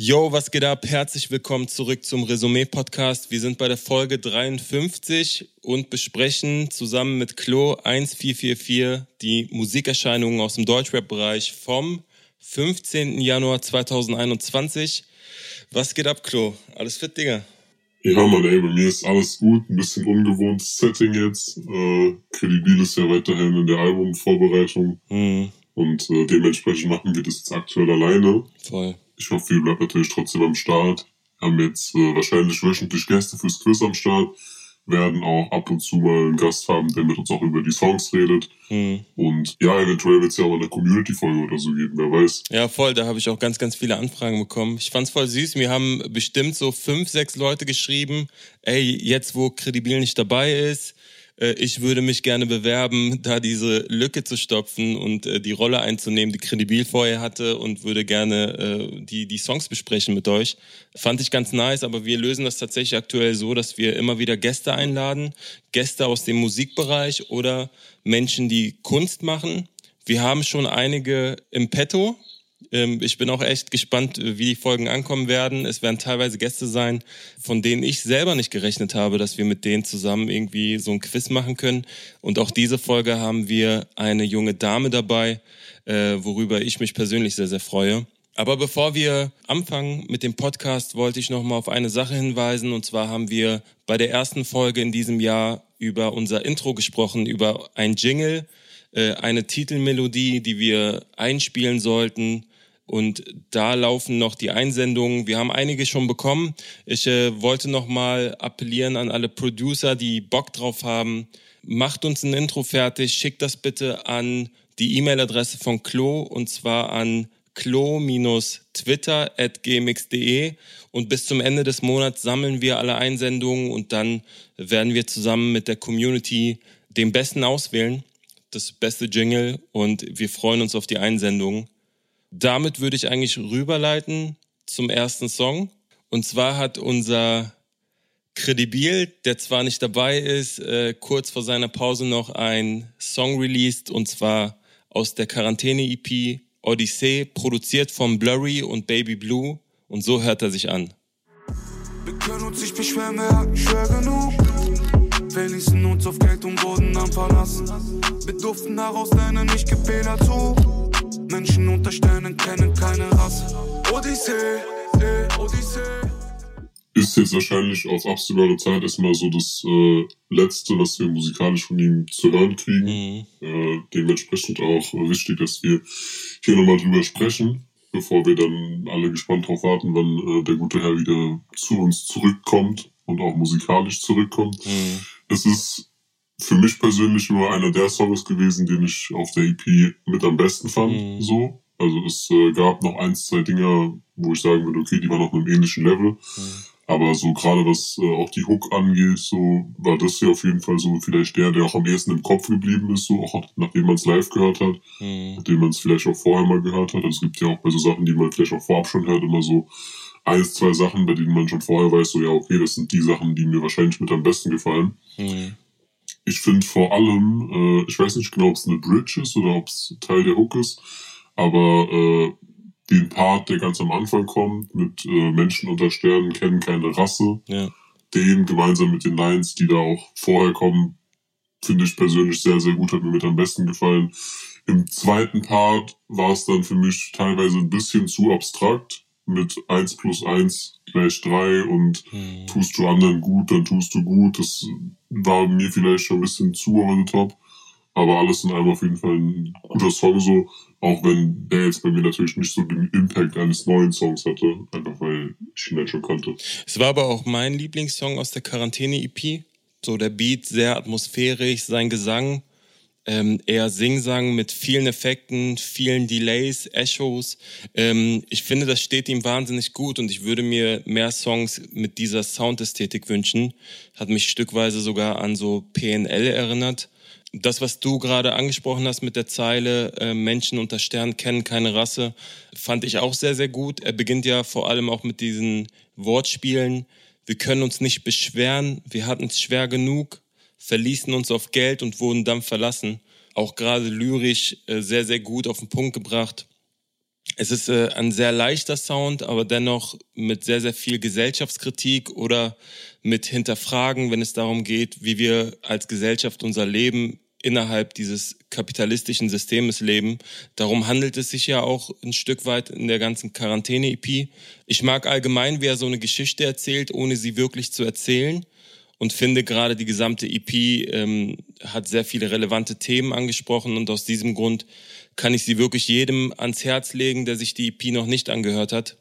Yo, was geht ab? Herzlich willkommen zurück zum Resümee-Podcast. Wir sind bei der Folge 53 und besprechen zusammen mit Klo 1444 die Musikerscheinungen aus dem Deutschrap-Bereich vom 15. Januar 2021. Was geht ab, Klo? Alles fit, Digga? Ja, Mann, ey, bei mir ist alles gut. Ein bisschen ungewohntes Setting jetzt. Äh, Credibil ist ja weiterhin in der Albumvorbereitung. Mhm. Und äh, dementsprechend machen wir das jetzt aktuell alleine. Voll. Ich hoffe, ihr bleibt natürlich trotzdem am Start. Wir haben jetzt äh, wahrscheinlich wöchentlich Gäste fürs Quiz am Start. Werden auch ab und zu mal einen Gast haben, der mit uns auch über die Songs redet. Mhm. Und ja, eventuell wird es ja auch eine Community-Folge oder so geben, wer weiß. Ja, voll, da habe ich auch ganz, ganz viele Anfragen bekommen. Ich fand's voll süß. Mir haben bestimmt so fünf, sechs Leute geschrieben, ey, jetzt wo Kredibil nicht dabei ist, äh, ich würde mich gerne bewerben, da diese Lücke zu stopfen und äh, die Rolle einzunehmen, die Kredibil vorher hatte und würde gerne äh, die, die Songs besprechen mit euch. Fand ich ganz nice, aber wir lösen das tatsächlich aktuell so, dass wir immer wieder Gäste einladen, Gäste aus dem Musikbereich oder Menschen, die Kunst machen. Wir haben schon einige im Petto, ich bin auch echt gespannt, wie die Folgen ankommen werden. Es werden teilweise Gäste sein, von denen ich selber nicht gerechnet habe, dass wir mit denen zusammen irgendwie so ein Quiz machen können. Und auch diese Folge haben wir eine junge Dame dabei, äh, worüber ich mich persönlich sehr, sehr freue. Aber bevor wir anfangen mit dem Podcast, wollte ich noch mal auf eine Sache hinweisen. Und zwar haben wir bei der ersten Folge in diesem Jahr über unser Intro gesprochen, über ein Jingle, äh, eine Titelmelodie, die wir einspielen sollten. Und da laufen noch die Einsendungen. Wir haben einige schon bekommen. Ich äh, wollte noch mal appellieren an alle Producer, die Bock drauf haben. Macht uns ein Intro fertig. Schickt das bitte an die E-Mail-Adresse von Klo und zwar an klo-twitter.gmx.de und bis zum Ende des Monats sammeln wir alle Einsendungen und dann werden wir zusammen mit der Community den besten auswählen, das beste Jingle und wir freuen uns auf die Einsendungen. Damit würde ich eigentlich rüberleiten zum ersten Song. Und zwar hat unser Credibil, der zwar nicht dabei ist, äh, kurz vor seiner Pause noch ein Song released und zwar aus der Quarantäne-EP Odyssey, produziert von Blurry und Baby Blue. Und so hört er sich an. Wir können uns nicht beschweren, wir hatten schwer genug. Verließen uns auf Geld und Boden am Verlassen. Wir durften daraus lernen, nicht gefehlt zu. Menschen unter Sternen kennen keine Rasse. Odyssee, eh, Odyssee. Ist jetzt wahrscheinlich auf absehbare Zeit erstmal so das äh, Letzte, was wir musikalisch von ihm zu hören kriegen. Mhm. Äh, dementsprechend auch wichtig, dass wir hier nochmal drüber sprechen, bevor wir dann alle gespannt drauf warten, wann äh, der gute Herr wieder zu uns zurückkommt und auch musikalisch zurückkommt. Mhm. Es ist für mich persönlich immer einer der Songs gewesen, den ich auf der EP mit am besten fand. Mhm. So. Also es äh, gab noch eins, zwei Dinger, wo ich sagen würde, okay, die waren auf einem ähnlichen Level. Mhm. Aber so gerade was äh, auch die Hook angeht, so war das hier auf jeden Fall so vielleicht der, der auch am ehesten im Kopf geblieben ist, so auch nachdem man es live gehört hat, mhm. nachdem man es vielleicht auch vorher mal gehört hat. Also es gibt ja auch bei so Sachen, die man vielleicht auch vorab schon hört, immer so eins, zwei Sachen, bei denen man schon vorher weiß, so ja, okay, das sind die Sachen, die mir wahrscheinlich mit am besten gefallen. Mhm. Ich finde vor allem, äh, ich weiß nicht genau, ob es eine Bridge ist oder ob es Teil der Hook ist, aber äh, den Part, der ganz am Anfang kommt, mit äh, Menschen unter Sternen kennen keine Rasse, ja. den gemeinsam mit den Lines, die da auch vorher kommen, finde ich persönlich sehr, sehr gut, hat mir mit am besten gefallen. Im zweiten Part war es dann für mich teilweise ein bisschen zu abstrakt mit 1 plus 1 gleich 3 und mhm. tust du anderen gut, dann tust du gut. Das war mir vielleicht schon ein bisschen zu over the top. Aber alles in allem auf jeden Fall ein guter Song so, auch wenn der jetzt bei mir natürlich nicht so den Impact eines neuen Songs hatte, einfach weil ich ihn halt schon kannte. Es war aber auch mein Lieblingssong aus der Quarantäne-EP. So der Beat sehr atmosphärisch, sein Gesang ähm, eher Singsang mit vielen Effekten, vielen Delays, Echos. Ähm, ich finde, das steht ihm wahnsinnig gut und ich würde mir mehr Songs mit dieser Soundästhetik wünschen. Hat mich stückweise sogar an so PNL erinnert. Das, was du gerade angesprochen hast mit der Zeile, äh, Menschen unter Sternen kennen keine Rasse, fand ich auch sehr, sehr gut. Er beginnt ja vor allem auch mit diesen Wortspielen. Wir können uns nicht beschweren, wir hatten es schwer genug verließen uns auf Geld und wurden dann verlassen. Auch gerade lyrisch äh, sehr, sehr gut auf den Punkt gebracht. Es ist äh, ein sehr leichter Sound, aber dennoch mit sehr, sehr viel Gesellschaftskritik oder mit Hinterfragen, wenn es darum geht, wie wir als Gesellschaft unser Leben innerhalb dieses kapitalistischen Systems leben. Darum handelt es sich ja auch ein Stück weit in der ganzen Quarantäne-EP. Ich mag allgemein, wie er so eine Geschichte erzählt, ohne sie wirklich zu erzählen. Und finde gerade die gesamte EP ähm, hat sehr viele relevante Themen angesprochen und aus diesem Grund kann ich sie wirklich jedem ans Herz legen, der sich die EP noch nicht angehört hat.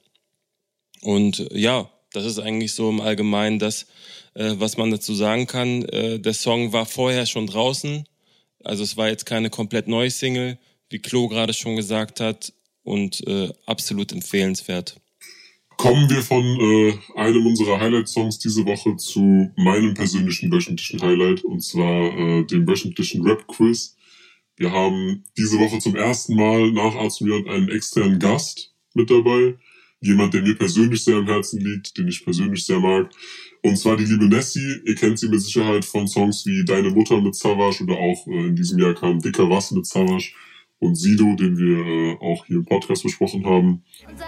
Und äh, ja, das ist eigentlich so im Allgemeinen das, äh, was man dazu sagen kann. Äh, der Song war vorher schon draußen, also es war jetzt keine komplett neue Single, wie Klo gerade schon gesagt hat, und äh, absolut empfehlenswert. Kommen wir von äh, einem unserer Highlight-Songs diese Woche zu meinem persönlichen wöchentlichen Highlight, und zwar äh, dem wöchentlichen Rap-Quiz. Wir haben diese Woche zum ersten Mal nach Arzt einen externen Gast mit dabei. Jemand, der mir persönlich sehr am Herzen liegt, den ich persönlich sehr mag. Und zwar die liebe Nessie. Ihr kennt sie mit Sicherheit von Songs wie Deine Mutter mit Savage oder auch äh, in diesem Jahr kam Dicker Was mit Savage und Sido, den wir äh, auch hier im Podcast besprochen haben. Und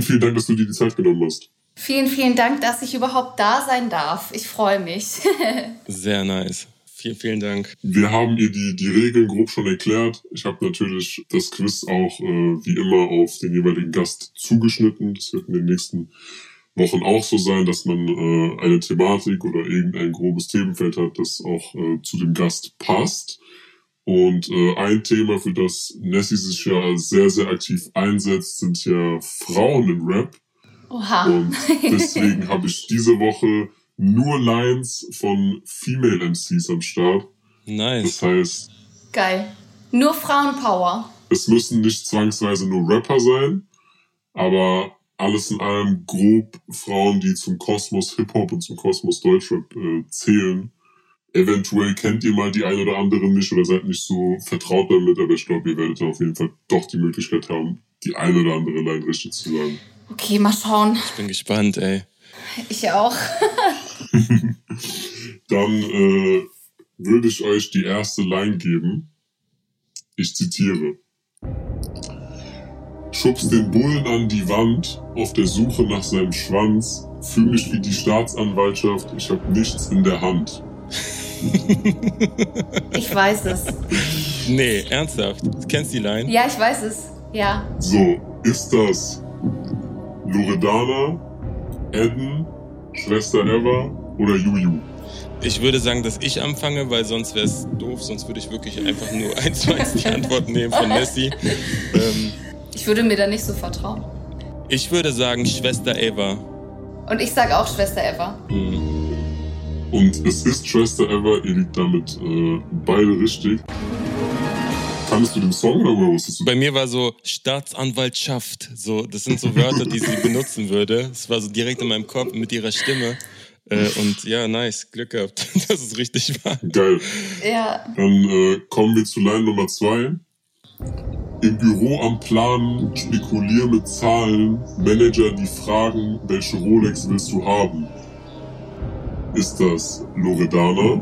Vielen, vielen Dank, dass du dir die Zeit genommen hast. Vielen, vielen Dank, dass ich überhaupt da sein darf. Ich freue mich. Sehr nice. Vielen, vielen Dank. Wir haben ihr die, die Regeln grob schon erklärt. Ich habe natürlich das Quiz auch äh, wie immer auf den jeweiligen Gast zugeschnitten. Das wird in den nächsten Wochen auch so sein, dass man äh, eine Thematik oder irgendein grobes Themenfeld hat, das auch äh, zu dem Gast passt. Und äh, ein Thema, für das Nessie sich ja sehr, sehr aktiv einsetzt, sind ja Frauen im Rap. Oha. Und deswegen habe ich diese Woche nur Lines von Female MCs am Start. Nice. Das heißt. Geil. Nur Frauenpower. Es müssen nicht zwangsweise nur Rapper sein, aber alles in allem grob Frauen, die zum Kosmos Hip-Hop und zum Kosmos Deutschrap äh, zählen. Eventuell kennt ihr mal die ein oder andere nicht oder seid nicht so vertraut damit, aber ich glaube, ihr werdet auf jeden Fall doch die Möglichkeit haben, die ein oder andere Line richtig zu sagen. Okay, mal schauen. Ich bin gespannt, ey. Ich auch. Dann äh, würde ich euch die erste Line geben. Ich zitiere. Schubst den Bullen an die Wand, auf der Suche nach seinem Schwanz. Fühl mich wie die Staatsanwaltschaft, ich hab nichts in der Hand. Ich weiß es. Nee, ernsthaft. Du kennst die Line? Ja, ich weiß es. Ja. So, ist das Loredana, Eden, Schwester Eva oder Juju? Ich würde sagen, dass ich anfange, weil sonst wäre es doof, sonst würde ich wirklich einfach nur eins zu eins die Antwort nehmen von Messi. Ähm, ich würde mir da nicht so vertrauen. Ich würde sagen Schwester Eva. Und ich sage auch Schwester Eva. Mhm. Und es ist Schwester Ever, ihr liegt damit äh, beide richtig. Kannst du den Song oder wusstest du? Bei mir war so Staatsanwaltschaft. So, das sind so Wörter, die sie benutzen würde. Es war so direkt in meinem Kopf mit ihrer Stimme. Äh, und ja, nice, Glück gehabt, dass es richtig war. Geil. Ja. Dann äh, kommen wir zu Line Nummer zwei. Im Büro am Planen, spekulier mit Zahlen, Manager, die fragen, welche Rolex willst du haben? Ist das Loredana,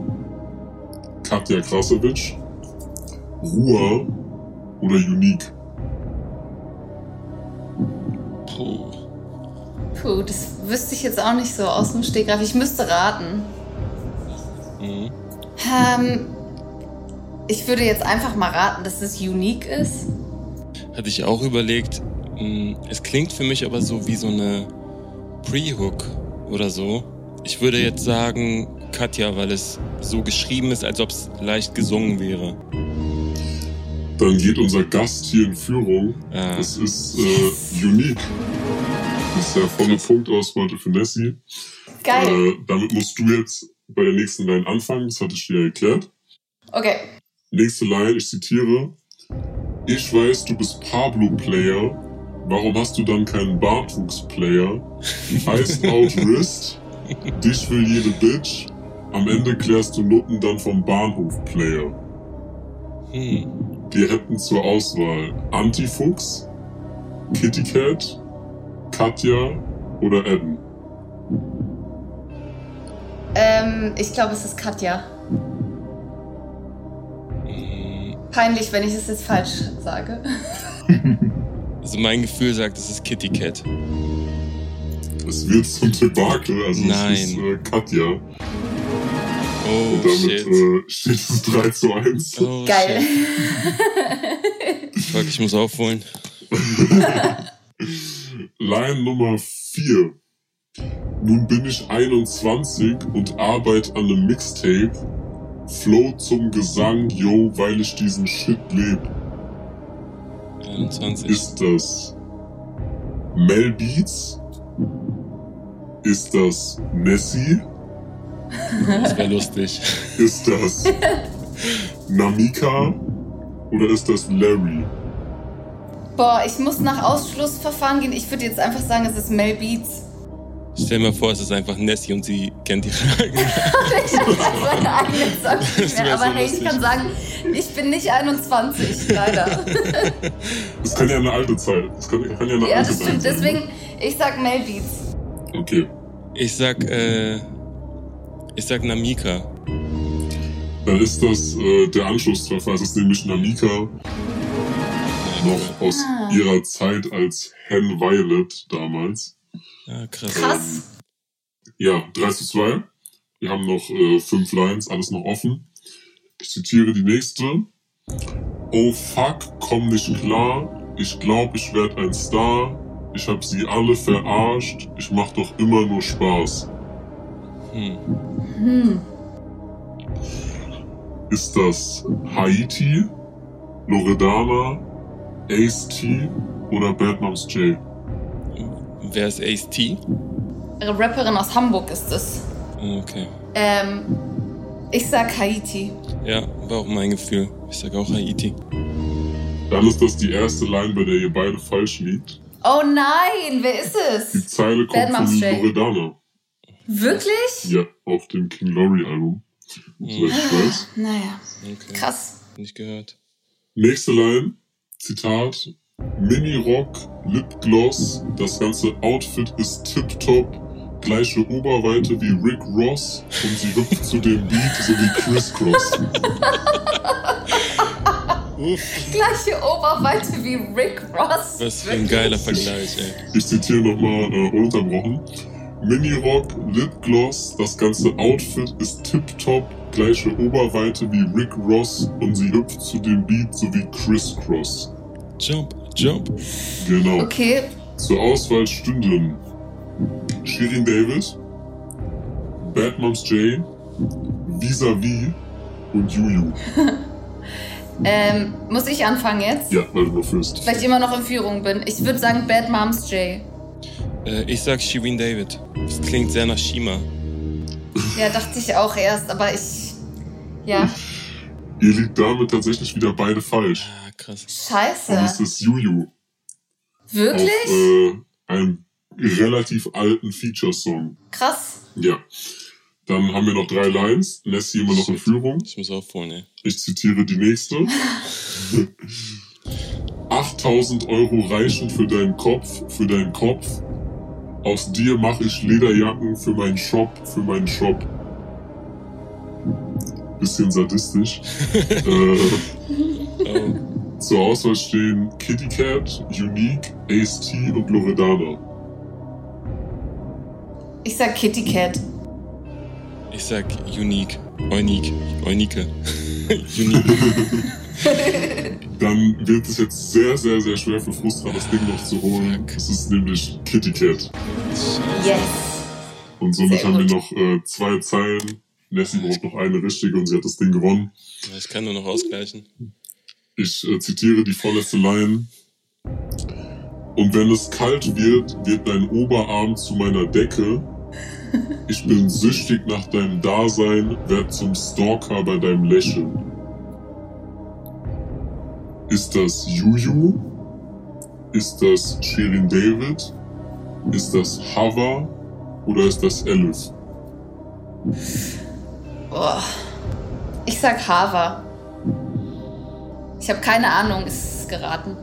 Katja Krasowitsch, Ruhr oder Unique? Puh. Puh, das wüsste ich jetzt auch nicht so aus dem Stegreif. Ich müsste raten. Mhm. Ähm, ich würde jetzt einfach mal raten, dass es Unique ist. Hatte ich auch überlegt. Hm, es klingt für mich aber so wie so eine Pre-Hook oder so. Ich würde jetzt sagen Katja, weil es so geschrieben ist, als ob es leicht gesungen wäre. Dann geht unser Gast hier in Führung. Ah. Das ist äh, unique. Das ist der volle Punktausbeute für Nessie. Geil. Äh, damit musst du jetzt bei der nächsten Line anfangen. Das hatte ich dir ja erklärt. Okay. Nächste Line, ich zitiere. Ich weiß, du bist Pablo-Player. Warum hast du dann keinen Bartwuchs-Player? Ice out wrist. Dich will jede Bitch. Am Ende klärst du Nutten dann vom Bahnhof-Player. Hm. Wir hätten zur Auswahl Antifuchs, Kitty Cat, Katja oder Eden. Ähm, ich glaube, es ist Katja. Peinlich, wenn ich es jetzt falsch sage. Also mein Gefühl sagt, es ist Kitty Cat. Es wird zum Debakel, also Nein. es ist äh, Katja. Oh, Und damit shit. Äh, steht es 3 zu 1. Oh, Geil. Fuck, ich muss aufholen. Line Nummer 4. Nun bin ich 21 und arbeite an einem Mixtape. Flow zum Gesang, yo, weil ich diesen Shit leb. 21. Ist das Mel Beats? Ist das Nessie? Das wäre lustig. Ist das Namika? Oder ist das Larry? Boah, ich muss nach Ausschlussverfahren gehen. Ich würde jetzt einfach sagen, es ist Mel Beats. Stell mir vor, es ist einfach Nessie und sie kennt die Fragen. ich habe meine eigene nicht mehr. Aber so hey, ich kann sagen, ich bin nicht 21, leider. Das kann ja eine alte Zeit. Das kann, kann ja eine ja, alte das stimmt. Sein. Deswegen, ich sag Mel Beats. Okay. Ich sag, äh, ich sag Namika. Dann ist das äh, der Anschlusstreffer. Es ist nämlich Namika noch aus ah. ihrer Zeit als Hen Violet damals. Ja, krass. Krass. Ja, 3 zu 2. Wir haben noch äh, fünf Lines, alles noch offen. Ich zitiere die nächste. Oh fuck, komm nicht klar. Ich glaub, ich werd ein Star. Ich hab sie alle verarscht. Ich mach doch immer nur Spaß. Hm. Hm. Ist das Haiti, Loredana, Ace T oder Bad Moms J? Wer ist Ace T? Eine Rapperin aus Hamburg ist es. Okay. Ähm, ich sag Haiti. Ja, war auch mein Gefühl. Ich sag auch Haiti. Dann ist das die erste Line, bei der ihr beide falsch liegt. Oh nein, wer ist es? Die Zeile kommt von Loredana. Wirklich? Ja, auf dem King Laurie Album. Soweit ich weiß. Naja, okay. krass. Nicht gehört. Nächste Line, Zitat. Mini-Rock, Lipgloss, das ganze Outfit ist tipptopp, gleiche Oberweite wie Rick Ross und sie hüpft zu dem Beat so wie Chris Cross. Gleiche Oberweite wie Rick Ross. Was für ein geiler Vergleich, ey. Ich zitiere nochmal äh, ununterbrochen. Mini-Rock, Lipgloss, das ganze Outfit ist tipptopp, gleiche Oberweite wie Rick Ross und sie hüpft zu dem Beat so wie Chris Cross. Jump, Jump. Genau. Okay. Zur Auswahl stünden Shirin David, Bad Moms J, Vis-a-vis und Juju. ähm, muss ich anfangen jetzt? Ja, weil du noch führst. Weil ich immer noch in Führung bin. Ich würde sagen Bad Moms J. Äh, ich sag Shirin David. Das klingt sehr nach Shima. Ja, dachte ich auch erst, aber ich. Ja. Ihr liegt damit tatsächlich wieder beide falsch krass. Scheiße. Und es ist Juju. Wirklich? Auf, äh, einem relativ alten Feature-Song. Krass. Ja. Dann haben wir noch drei Lines. Nessie immer noch in Führung. Ich muss aufholen, ey. Ich zitiere die nächste. 8000 Euro reichen für deinen Kopf, für deinen Kopf. Aus dir mache ich Lederjacken für meinen Shop, für meinen Shop. Bisschen sadistisch. äh, oh. Zur Auswahl stehen Kitty Cat, Unique, Ace T und Loredana. Ich sag Kitty Cat. Ich sag Unique. Unique. Unique. Dann wird es jetzt sehr, sehr, sehr schwer für Frustra, das Ding noch zu holen. Es ist nämlich Kitty Cat. Yes. Und somit haben wir noch äh, zwei Zeilen. Nessie braucht noch eine richtige und sie hat das Ding gewonnen. Ich kann nur noch ausgleichen. Ich äh, zitiere die vorletzte Line. Und wenn es kalt wird, wird dein Oberarm zu meiner Decke. Ich bin süchtig nach deinem Dasein, werd zum Stalker bei deinem Lächeln. Ist das Juju? Ist das Shirin David? Ist das Hava? Oder ist das Elif? Boah. Ich sag Hava. Ich habe keine Ahnung, ist es geraten.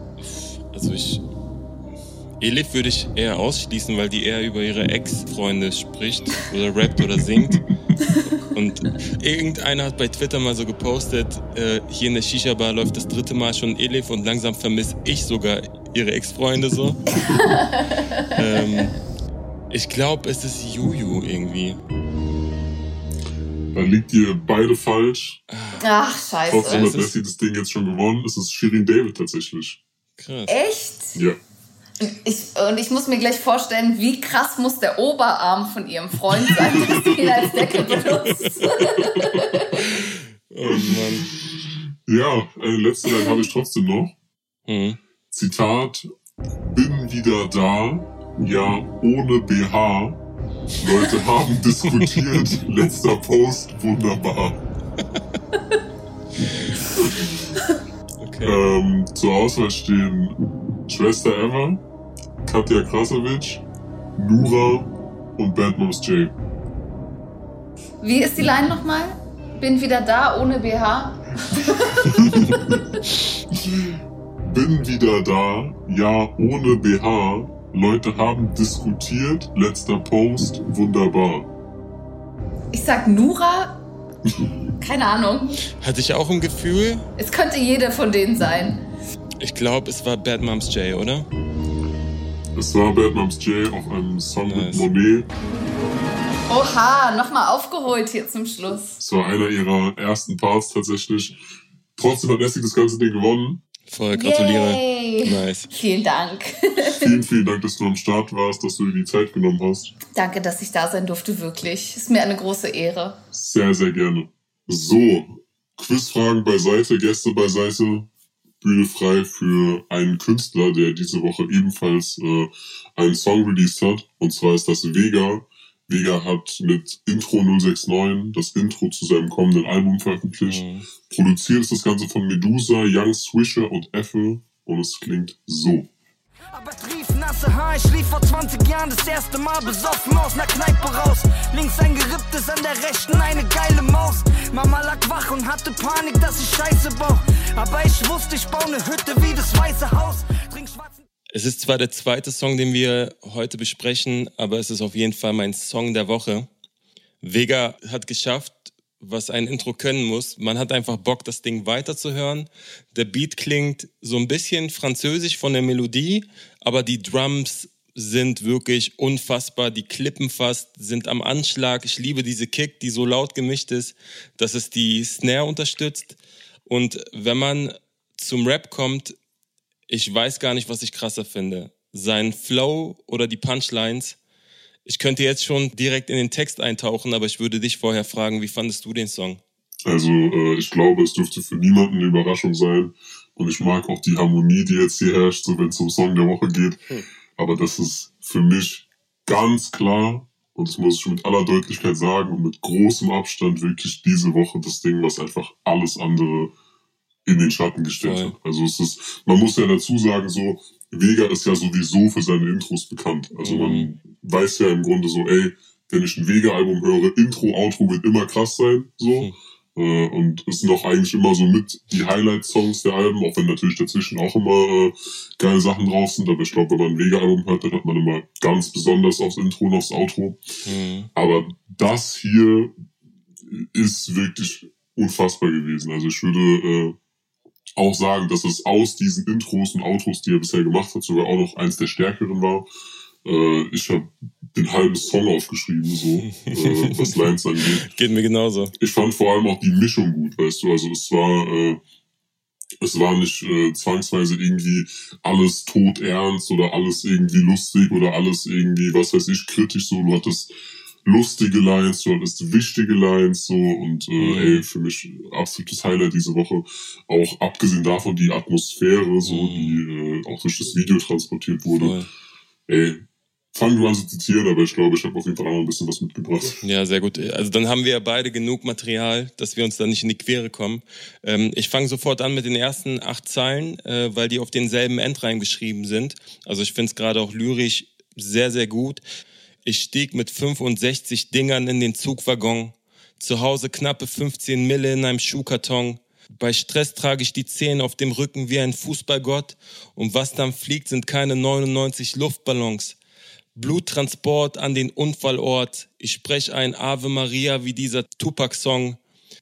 Also ich. Elif würde ich eher ausschließen, weil die eher über ihre Ex-Freunde spricht oder rappt oder singt. Und irgendeiner hat bei Twitter mal so gepostet, äh, hier in der Shisha-Bar läuft das dritte Mal schon Elif und langsam vermisse ich sogar ihre Ex-Freunde so. ähm, ich glaube, es ist Juju irgendwie. Dann liegt ihr beide falsch. Ach, scheiße. Trotzdem hat Messi das Ding jetzt schon gewonnen. Es ist Shirin David tatsächlich. Krass. Echt? Ja. Ich, und ich muss mir gleich vorstellen, wie krass muss der Oberarm von ihrem Freund sein, dass sie ihn als Deckel benutzt. oh Mann. Ja, eine letzte Line habe ich trotzdem noch. Mhm. Zitat, bin wieder da, ja, ohne BH. Leute haben diskutiert, letzter Post, wunderbar. Okay. Ähm, zur Auswahl stehen Schwester Emma, Katja Krasowitsch, Nura und Bad Moms J. Wie ist die Line nochmal? Bin wieder da ohne BH. Bin wieder da, ja ohne BH. Leute haben diskutiert, letzter Post, wunderbar. Ich sag Nura, keine Ahnung. Hatte ich auch ein Gefühl? Es könnte jeder von denen sein. Ich glaube, es war Bad Moms J, oder? Es war Bad Moms J auf einem Song nice. mit Monet. Oha, nochmal aufgeholt hier zum Schluss. Es war einer ihrer ersten Parts tatsächlich. Trotzdem hat Nessie das ganze Ding gewonnen. Voll, gratuliere. Yay. Nice. Vielen Dank. vielen, vielen Dank, dass du am Start warst, dass du dir die Zeit genommen hast. Danke, dass ich da sein durfte, wirklich. Ist mir eine große Ehre. Sehr, sehr gerne. So, Quizfragen beiseite, Gäste beiseite. Bühne frei für einen Künstler, der diese Woche ebenfalls äh, einen Song released hat. Und zwar ist das Vega. Vega hat mit Intro 069 das Intro zu seinem kommenden Album veröffentlicht. Mhm. Produziert ist das Ganze von Medusa, Young Swisher und Effe und es klingt so. Aber nasse Haar, ich lief vor 20 Jahren das erste Mal besoffen aus ner Kneipe raus. Links ein geripptes, an der rechten eine geile Maus. Mama lag wach und hatte Panik, dass ich Scheiße baue. Aber ich wusste, ich baue ne Hütte wie das Weiße Haus. Trink schwarzen es ist zwar der zweite Song, den wir heute besprechen, aber es ist auf jeden Fall mein Song der Woche. Vega hat geschafft, was ein Intro können muss. Man hat einfach Bock, das Ding weiterzuhören. Der Beat klingt so ein bisschen französisch von der Melodie, aber die Drums sind wirklich unfassbar. Die Klippen fast sind am Anschlag. Ich liebe diese Kick, die so laut gemischt ist, dass es die Snare unterstützt. Und wenn man zum Rap kommt, ich weiß gar nicht, was ich krasser finde. Sein Flow oder die Punchlines. Ich könnte jetzt schon direkt in den Text eintauchen, aber ich würde dich vorher fragen, wie fandest du den Song? Also äh, ich glaube, es dürfte für niemanden eine Überraschung sein. Und ich mag auch die Harmonie, die jetzt hier herrscht, so wenn es um Song der Woche geht. Hm. Aber das ist für mich ganz klar, und das muss ich mit aller Deutlichkeit sagen und mit großem Abstand wirklich diese Woche das Ding, was einfach alles andere in den Schatten gestellt hat. Also es ist, man muss ja dazu sagen, so, Vega ist ja sowieso für seine Intros bekannt. Also mhm. man weiß ja im Grunde so, ey, wenn ich ein Vega-Album höre, Intro, Outro wird immer krass sein, so. Mhm. Äh, und es sind auch eigentlich immer so mit die Highlight-Songs der Alben, auch wenn natürlich dazwischen auch immer äh, geile Sachen drauf sind. Aber ich glaube, wenn man ein Vega-Album hört, dann hat man immer ganz besonders aufs Intro und aufs Outro. Mhm. Aber das hier ist wirklich unfassbar gewesen. Also ich würde äh, auch sagen, dass es aus diesen Intros und Outros, die er bisher gemacht hat, sogar auch noch eins der stärkeren war. Äh, ich habe den halben Song aufgeschrieben, so, äh, was Lines angeht. Geht mir genauso. Ich fand vor allem auch die Mischung gut, weißt du, also es war, äh, es war nicht äh, zwangsweise irgendwie alles tot ernst oder alles irgendwie lustig oder alles irgendwie, was weiß ich, kritisch so. Du hattest lustige Lines, du hattest wichtige Lines so und äh, mhm. ey, für mich absolutes Highlight diese Woche. Auch abgesehen davon die Atmosphäre, so, mhm. die äh, auch durch das Video transportiert wurde. Voll. Ey, fang du an zu zitieren, aber ich glaube, ich habe auf jeden Fall auch ein bisschen was mitgebracht. Ja, sehr gut. Also dann haben wir ja beide genug Material, dass wir uns da nicht in die Quere kommen. Ähm, ich fange sofort an mit den ersten acht Zeilen, äh, weil die auf denselben Endreim geschrieben sind. Also ich finde es gerade auch lyrisch sehr, sehr gut. Ich stieg mit 65 Dingern in den Zugwaggon. Zu Hause knappe 15 Mille in einem Schuhkarton. Bei Stress trage ich die Zehen auf dem Rücken wie ein Fußballgott. Und was dann fliegt, sind keine 99 Luftballons. Bluttransport an den Unfallort. Ich spreche ein Ave Maria wie dieser Tupac-Song.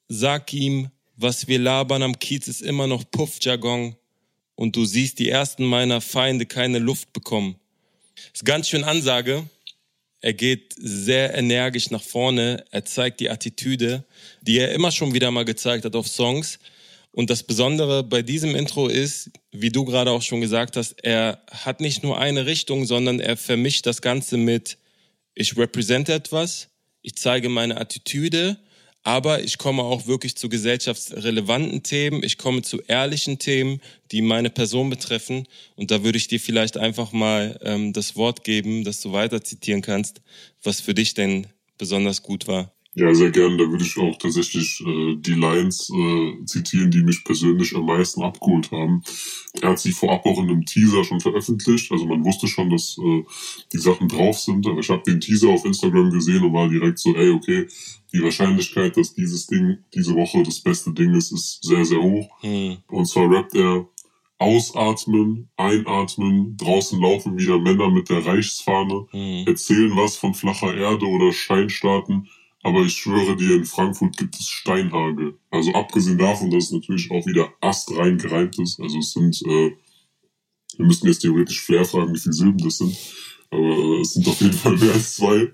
Sag ihm, was wir labern am Kiez ist immer noch Puffjargon. Und du siehst die ersten meiner Feinde keine Luft bekommen. Ist ganz schön Ansage. Er geht sehr energisch nach vorne. Er zeigt die Attitüde, die er immer schon wieder mal gezeigt hat auf Songs. Und das Besondere bei diesem Intro ist, wie du gerade auch schon gesagt hast, er hat nicht nur eine Richtung, sondern er vermischt das Ganze mit, ich represente etwas, ich zeige meine Attitüde, aber ich komme auch wirklich zu gesellschaftsrelevanten Themen, ich komme zu ehrlichen Themen, die meine Person betreffen. Und da würde ich dir vielleicht einfach mal ähm, das Wort geben, dass du weiter zitieren kannst, was für dich denn besonders gut war. Ja, sehr gerne. Da würde ich auch tatsächlich äh, die Lines äh, zitieren, die mich persönlich am meisten abgeholt haben. Er hat sie vorab auch in einem Teaser schon veröffentlicht. Also man wusste schon, dass äh, die Sachen drauf sind. Aber ich habe den Teaser auf Instagram gesehen und war direkt so, ey, okay, die Wahrscheinlichkeit, dass dieses Ding diese Woche das beste Ding ist, ist sehr, sehr hoch. Mhm. Und zwar rappt er Ausatmen, einatmen, draußen laufen wieder Männer mit der Reichsfahne, mhm. erzählen was von flacher Erde oder Scheinstaaten aber ich schwöre dir, in Frankfurt gibt es Steinhagel. Also abgesehen davon, dass es natürlich auch wieder astrein gereimt ist. Also es sind, äh, wir müssten jetzt theoretisch Flair fragen, wie viele Silben das sind. Aber äh, es sind auf jeden Fall mehr als zwei.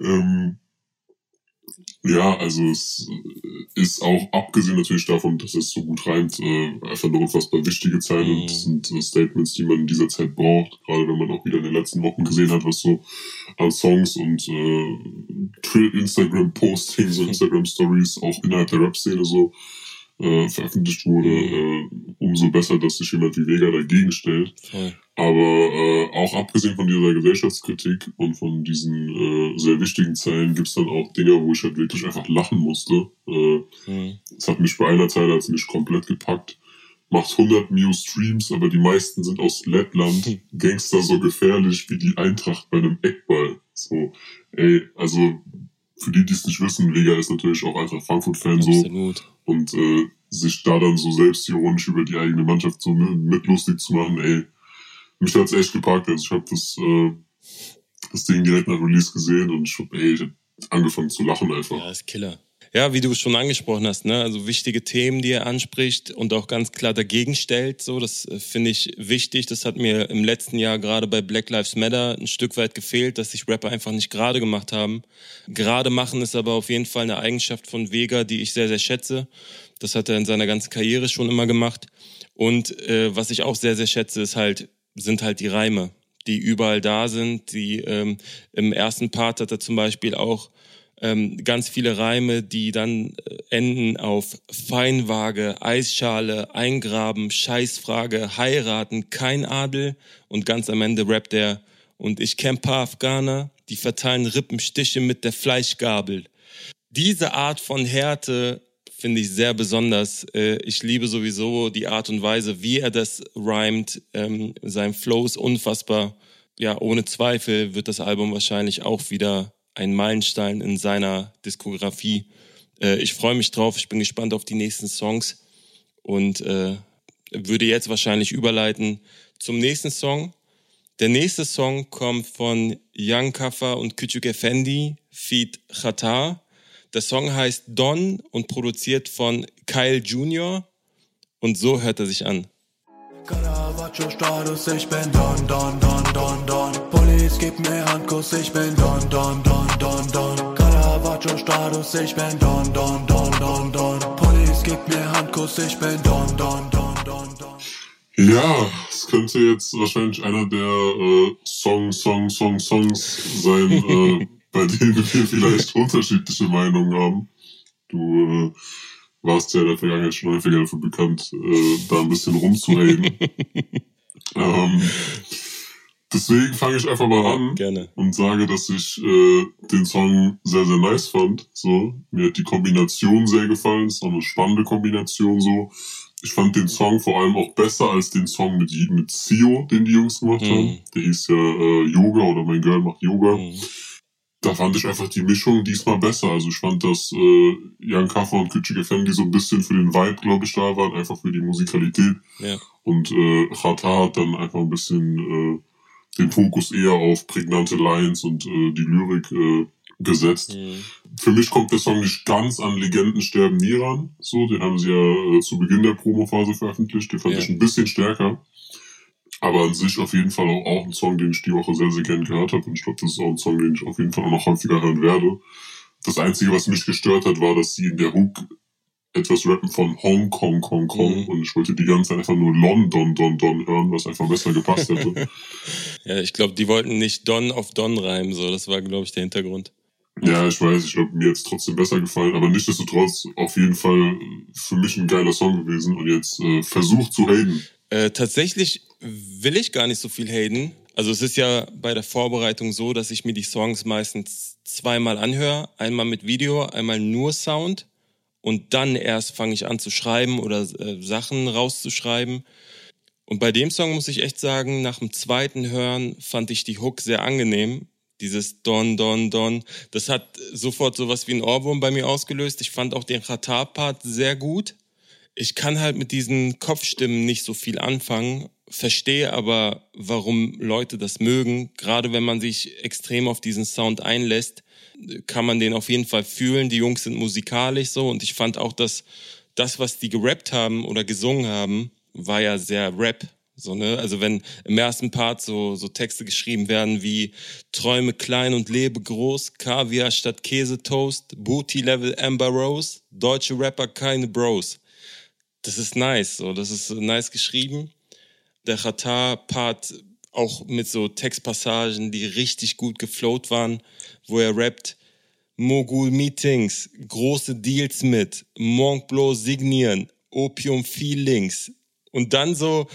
Ähm, ja, also es äh, ist auch abgesehen natürlich davon, dass es so gut reimt, äh, einfach eine unfassbar wichtige Zeilen mhm. und das sind äh, Statements, die man in dieser Zeit braucht, gerade wenn man auch wieder in den letzten Wochen gesehen hat, was so an Songs und äh, Instagram-Postings und Instagram-Stories auch innerhalb der Rap-Szene so äh, veröffentlicht wurde, äh, umso besser, dass sich jemand wie Vega dagegen stellt. Voll. Aber äh, auch abgesehen von dieser Gesellschaftskritik und von diesen äh, sehr wichtigen Zeilen gibt's dann auch Dinge, wo ich halt wirklich einfach lachen musste. Äh, mhm. Das hat mich bei einer Zeile als nicht komplett gepackt. Macht 100 Mio Streams, aber die meisten sind aus Lettland. Mhm. Gangster so gefährlich wie die Eintracht bei einem Eckball. So, ey, also für die, die es nicht wissen, Vega ist natürlich auch einfach Frankfurt-Fan so. Und äh, sich da dann so selbstironisch über die eigene Mannschaft so mit lustig zu machen, ey, mich hat's echt gepackt. Also ich habe das, äh, das Ding direkt nach Release gesehen und ich hab, ey, ich hab angefangen zu lachen einfach. Ja, ist Killer. Ja, wie du schon angesprochen hast, ne? also wichtige Themen, die er anspricht und auch ganz klar dagegen stellt. So, das äh, finde ich wichtig. Das hat mir im letzten Jahr gerade bei Black Lives Matter ein Stück weit gefehlt, dass sich Rapper einfach nicht gerade gemacht haben. Gerade machen ist aber auf jeden Fall eine Eigenschaft von Vega, die ich sehr, sehr schätze. Das hat er in seiner ganzen Karriere schon immer gemacht. Und äh, was ich auch sehr, sehr schätze, ist halt, sind halt die Reime, die überall da sind. Die ähm, im ersten Part hat er zum Beispiel auch ähm, ganz viele Reime, die dann äh, enden auf Feinwaage, Eisschale, Eingraben, Scheißfrage, heiraten, kein Adel und ganz am Ende rappt er und ich kenne paar Afghaner, die verteilen Rippenstiche mit der Fleischgabel. Diese Art von Härte finde ich sehr besonders. Äh, ich liebe sowieso die Art und Weise, wie er das rhymt. Ähm, sein Flow ist unfassbar. Ja, ohne Zweifel wird das Album wahrscheinlich auch wieder ein Meilenstein in seiner Diskografie. Äh, ich freue mich drauf, ich bin gespannt auf die nächsten Songs und äh, würde jetzt wahrscheinlich überleiten zum nächsten Song. Der nächste Song kommt von Young Kaffa und Küçük Effendi, Feed Khatar. Der Song heißt Don und produziert von Kyle Jr. Und so hört er sich an. Caravaggio-Status, ich bin Don, Don, Don, Don, Don. Police, gib mir Handkuss, ich bin Don, Don, Don, Don, Don. Caravaggio-Status, ich bin Don, Don, Don, Don, Don. Police, gib mir Handkuss, ich bin Don, Don, Don, Don, Don. Ja, es könnte jetzt wahrscheinlich einer der äh, Song, Song, Song, Songs sein, äh, bei denen wir vielleicht unterschiedliche Meinungen haben. Du äh, warst ja in der Vergangenheit schon häufiger dafür bekannt, äh, da ein bisschen rumzureden. ähm, Deswegen fange ich einfach mal an Gerne. und sage, dass ich äh, den Song sehr, sehr nice fand. So, mir hat die Kombination sehr gefallen, ist auch eine spannende Kombination so. Ich fand den Song vor allem auch besser als den Song mit, mit Sio, den die Jungs gemacht mhm. haben. Der hieß ja äh, Yoga oder Mein Girl macht Yoga. Mhm. Da fand ich einfach die Mischung diesmal besser. Also ich fand, dass äh, Jan Kaffer und Küçük Family so ein bisschen für den Vibe, glaube ich, da waren, einfach für die Musikalität. Ja. Und äh, Chata hat dann einfach ein bisschen äh, den Fokus eher auf prägnante Lines und äh, die Lyrik äh, gesetzt. Mhm. Für mich kommt der Song nicht ganz an Legenden sterben nie ran. So, den haben sie ja äh, zu Beginn der Promophase veröffentlicht. Den fand ja. ich ein bisschen stärker. Aber an sich auf jeden Fall auch, auch ein Song, den ich die Woche sehr, sehr gern gehört habe. Und ich glaube, das ist auch ein Song, den ich auf jeden Fall auch noch häufiger hören werde. Das Einzige, was mich gestört hat, war, dass sie in der Hook etwas rappen von Hong Kong, Hong Kong. Mhm. Und ich wollte die ganze Zeit einfach nur London, Don, Don hören, was einfach besser gepasst hätte. ja, ich glaube, die wollten nicht Don auf Don reimen, so. Das war, glaube ich, der Hintergrund. Ja, ich weiß, ich glaube, mir jetzt trotzdem besser gefallen, aber nichtsdestotrotz auf jeden Fall für mich ein geiler Song gewesen und jetzt äh, versucht zu haten. Äh, tatsächlich will ich gar nicht so viel haten. Also es ist ja bei der Vorbereitung so, dass ich mir die Songs meistens zweimal anhöre. Einmal mit Video, einmal nur Sound. Und dann erst fange ich an zu schreiben oder äh, Sachen rauszuschreiben. Und bei dem Song muss ich echt sagen, nach dem zweiten Hören fand ich die Hook sehr angenehm. Dieses Don, Don, Don. Das hat sofort sowas wie ein Ohrwurm bei mir ausgelöst. Ich fand auch den Khatar-Part sehr gut. Ich kann halt mit diesen Kopfstimmen nicht so viel anfangen, verstehe aber, warum Leute das mögen. Gerade wenn man sich extrem auf diesen Sound einlässt, kann man den auf jeden Fall fühlen. Die Jungs sind musikalisch so und ich fand auch, dass das, was die gerappt haben oder gesungen haben, war ja sehr Rap. So, ne? Also wenn im ersten Part so, so Texte geschrieben werden wie Träume klein und lebe groß, Kaviar statt Käsetoast, Booty Level Amber Rose, deutsche Rapper keine Bros das ist nice, so, das ist nice geschrieben. Der Qatar-Part auch mit so Textpassagen, die richtig gut geflowt waren, wo er rappt, Mogul Meetings, große Deals mit, Montblanc signieren, Opium Feelings. Und dann so,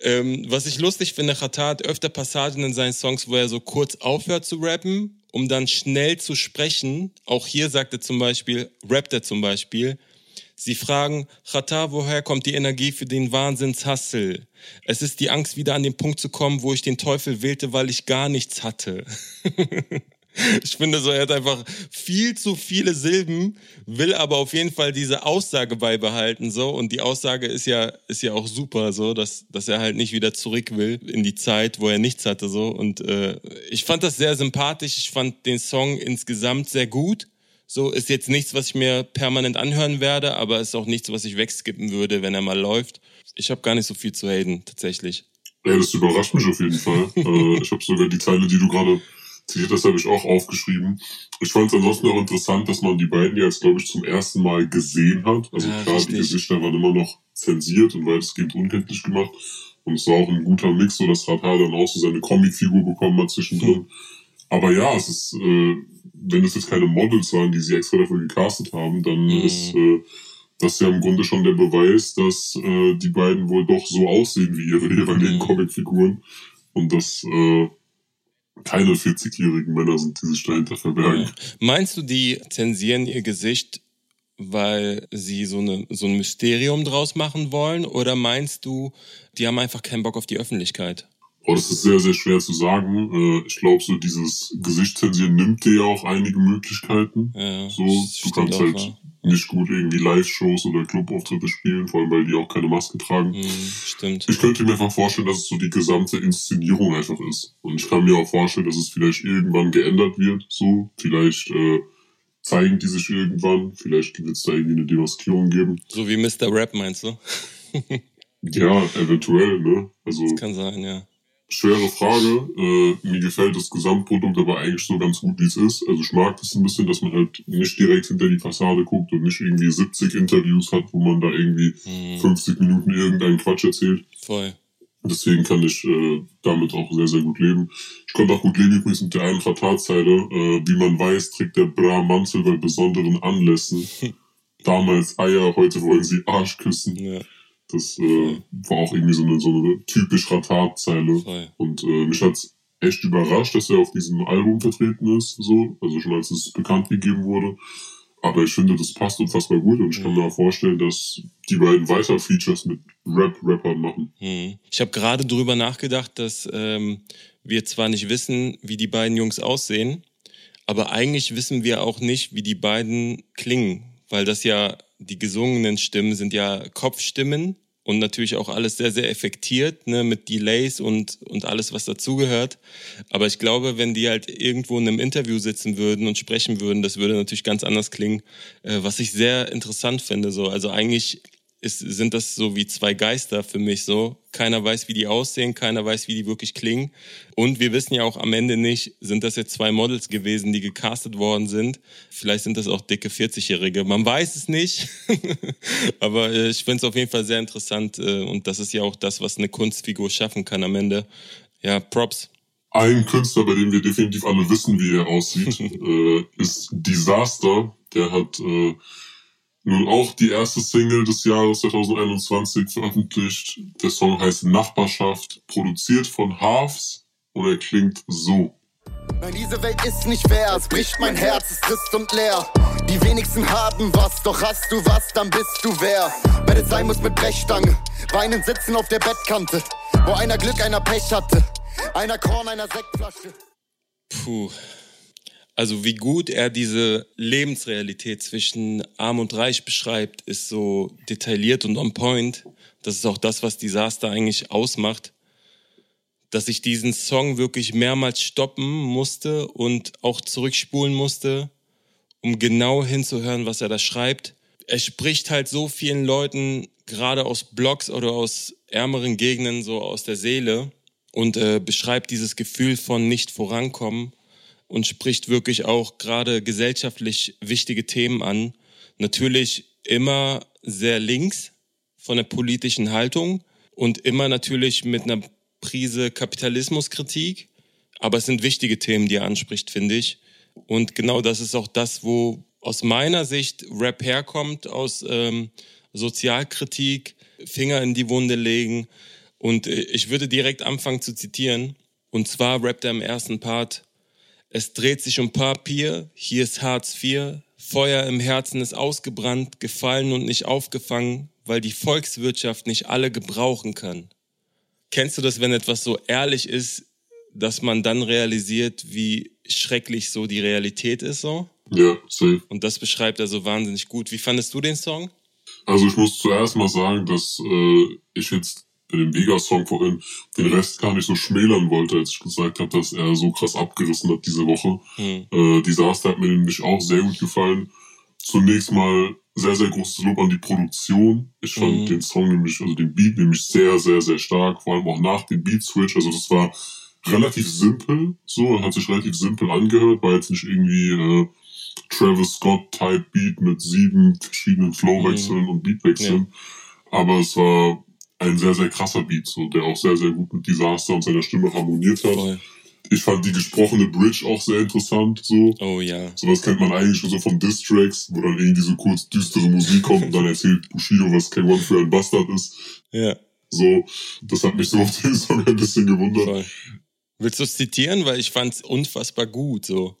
ähm, was ich lustig finde, Qatar hat öfter Passagen in seinen Songs, wo er so kurz aufhört zu rappen, um dann schnell zu sprechen. Auch hier sagt er zum Beispiel, rappt er zum Beispiel, Sie fragen, Chata, woher kommt die Energie für den Wahnsinnshassel? Es ist die Angst, wieder an den Punkt zu kommen, wo ich den Teufel wählte, weil ich gar nichts hatte. ich finde so, er hat einfach viel zu viele Silben, will aber auf jeden Fall diese Aussage beibehalten, so. Und die Aussage ist ja, ist ja auch super, so, dass, dass er halt nicht wieder zurück will in die Zeit, wo er nichts hatte, so. Und äh, ich fand das sehr sympathisch. Ich fand den Song insgesamt sehr gut. So ist jetzt nichts, was ich mir permanent anhören werde, aber ist auch nichts, was ich wegskippen würde, wenn er mal läuft. Ich habe gar nicht so viel zu haten, tatsächlich. Ja, das überrascht mich auf jeden Fall. äh, ich habe sogar die Zeile, die du gerade zitiert hast, habe ich auch aufgeschrieben. Ich fand es ansonsten auch interessant, dass man die beiden jetzt, glaube ich, zum ersten Mal gesehen hat. Also ja, klar, richtig. die Gesichter waren immer noch zensiert und weitestgehend unkenntlich gemacht. Und es war auch ein guter Mix, so dass Radar dann auch so seine Comicfigur bekommen hat zwischendrin. Hm. Aber ja, es ist, äh, wenn es jetzt keine Models waren, die sie extra dafür gecastet haben, dann mhm. ist äh, das ja im Grunde schon der Beweis, dass äh, die beiden wohl doch so aussehen wie ihre jeweiligen mhm. Comicfiguren und dass äh, keine 40-jährigen Männer sind, die sich dahinter verbergen. Ja. Meinst du, die zensieren ihr Gesicht, weil sie so, eine, so ein Mysterium draus machen wollen? Oder meinst du, die haben einfach keinen Bock auf die Öffentlichkeit? Oh, das ist sehr, sehr schwer zu sagen. Äh, ich glaube, so dieses Gesichtszensieren nimmt dir ja auch einige Möglichkeiten. Ja, so, du kannst halt auch, nicht gut irgendwie Live-Shows oder Clubauftritte spielen, vor allem weil die auch keine Maske tragen. Mhm, stimmt. Ich könnte mir einfach vorstellen, dass es so die gesamte Inszenierung einfach ist. Und ich kann mir auch vorstellen, dass es vielleicht irgendwann geändert wird. So, vielleicht äh, zeigen die sich irgendwann. Vielleicht wird es da irgendwie eine Demaskierung geben. So wie Mr. Rap meinst du? ja, eventuell, ne? Also, das kann sein, ja schwere Frage. Äh, mir gefällt das Gesamtprodukt aber eigentlich so ganz gut, wie es ist. Also ich mag das ein bisschen, dass man halt nicht direkt hinter die Fassade guckt und nicht irgendwie 70 Interviews hat, wo man da irgendwie mhm. 50 Minuten irgendeinen Quatsch erzählt. Voll. Deswegen kann ich äh, damit auch sehr, sehr gut leben. Ich konnte auch gut leben übrigens mit der einen Fatalzeile. Äh, wie man weiß, trägt der Bra Mantel bei besonderen Anlässen. Damals Eier, heute wollen sie Arsch küssen. Ja. Das äh, war auch irgendwie so eine, so eine typisch Ratat-Zeile. Und äh, mich hat's echt überrascht, dass er auf diesem Album vertreten ist, so, also schon als es bekannt gegeben wurde. Aber ich finde, das passt unfassbar gut und ich kann mhm. mir auch vorstellen, dass die beiden weiter Features mit Rap-Rappern machen. Mhm. Ich habe gerade drüber nachgedacht, dass ähm, wir zwar nicht wissen, wie die beiden Jungs aussehen, aber eigentlich wissen wir auch nicht, wie die beiden klingen, weil das ja die gesungenen Stimmen sind ja Kopfstimmen und natürlich auch alles sehr, sehr effektiert, ne, mit Delays und, und alles, was dazugehört. Aber ich glaube, wenn die halt irgendwo in einem Interview sitzen würden und sprechen würden, das würde natürlich ganz anders klingen, äh, was ich sehr interessant finde. So. Also eigentlich ist, sind das so wie zwei Geister für mich so. Keiner weiß, wie die aussehen, keiner weiß, wie die wirklich klingen. Und wir wissen ja auch am Ende nicht, sind das jetzt zwei Models gewesen, die gecastet worden sind. Vielleicht sind das auch dicke 40-Jährige. Man weiß es nicht. Aber äh, ich finde es auf jeden Fall sehr interessant. Äh, und das ist ja auch das, was eine Kunstfigur schaffen kann am Ende. Ja, Props. Ein Künstler, bei dem wir definitiv alle wissen, wie er aussieht, äh, ist Disaster. Der hat nun auch die erste Single des Jahres 2021 veröffentlicht. Der Song heißt Nachbarschaft, produziert von Halves und er klingt so. Nein, diese Welt ist nicht fair, es bricht mein Herz, ist trist und leer. Die wenigsten haben was, doch hast du was, dann bist du wer. Es sein muss mit Brechstange, weinen sitzen auf der Bettkante, wo einer Glück, einer Pech hatte, einer Korn, einer Sektflasche. Puh, also wie gut er diese Lebensrealität zwischen Arm und Reich beschreibt, ist so detailliert und on point. Das ist auch das, was Disaster eigentlich ausmacht. Dass ich diesen Song wirklich mehrmals stoppen musste und auch zurückspulen musste, um genau hinzuhören, was er da schreibt. Er spricht halt so vielen Leuten, gerade aus Blogs oder aus ärmeren Gegenden, so aus der Seele und äh, beschreibt dieses Gefühl von nicht vorankommen und spricht wirklich auch gerade gesellschaftlich wichtige Themen an. Natürlich immer sehr links von der politischen Haltung und immer natürlich mit einer Prise Kapitalismuskritik. Aber es sind wichtige Themen, die er anspricht, finde ich. Und genau das ist auch das, wo aus meiner Sicht Rap herkommt, aus ähm, Sozialkritik, Finger in die Wunde legen. Und äh, ich würde direkt anfangen zu zitieren. Und zwar rappt er im ersten Part, es dreht sich um Papier, hier ist Hartz IV, Feuer im Herzen ist ausgebrannt, gefallen und nicht aufgefangen, weil die Volkswirtschaft nicht alle gebrauchen kann. Kennst du das, wenn etwas so ehrlich ist, dass man dann realisiert, wie schrecklich so die Realität ist so? Ja, safe. Und das beschreibt er so wahnsinnig gut. Wie fandest du den Song? Also ich muss zuerst mal sagen, dass äh, ich jetzt bei dem Vega-Song vorhin den Rest gar nicht so schmälern wollte, als ich gesagt habe, dass er so krass abgerissen hat diese Woche. Mhm. Äh, Disaster hat mir nämlich auch sehr gut gefallen. Zunächst mal sehr, sehr großes Lob an die Produktion. Ich fand mhm. den Song nämlich, also den Beat nämlich sehr, sehr, sehr stark, vor allem auch nach dem Beat-Switch. Also das war relativ simpel, so, hat sich relativ simpel angehört, war jetzt nicht irgendwie äh, Travis Scott-Type Beat mit sieben verschiedenen Flowwechseln mhm. und Beatwechseln. Ja. Aber es war ein sehr, sehr krasser Beat, so, der auch sehr, sehr gut mit Disaster und seiner Stimme harmoniert hat. Voll. Ich fand die gesprochene Bridge auch sehr interessant, so. Oh ja. Sowas kennt man eigentlich schon so von Distracks, wo dann irgendwie so kurz düstere Musik kommt und dann erzählt Bushido, was K1 für ein Bastard ist. Ja. So, das hat mich so auf den Song ein bisschen gewundert. Voll. Willst du es zitieren? Weil ich fand es unfassbar gut, so.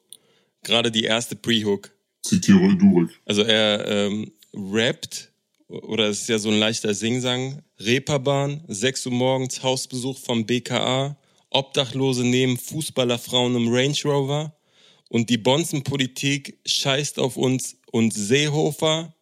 Gerade die erste Pre-Hook. Zitiere du ruhig. Also er ähm, rappt oder es ist ja so ein leichter Singsang. Reeperbahn, 6 Uhr morgens, Hausbesuch vom BKA, Obdachlose nehmen Fußballerfrauen im Range Rover und die Bonzenpolitik scheißt auf uns und Seehofer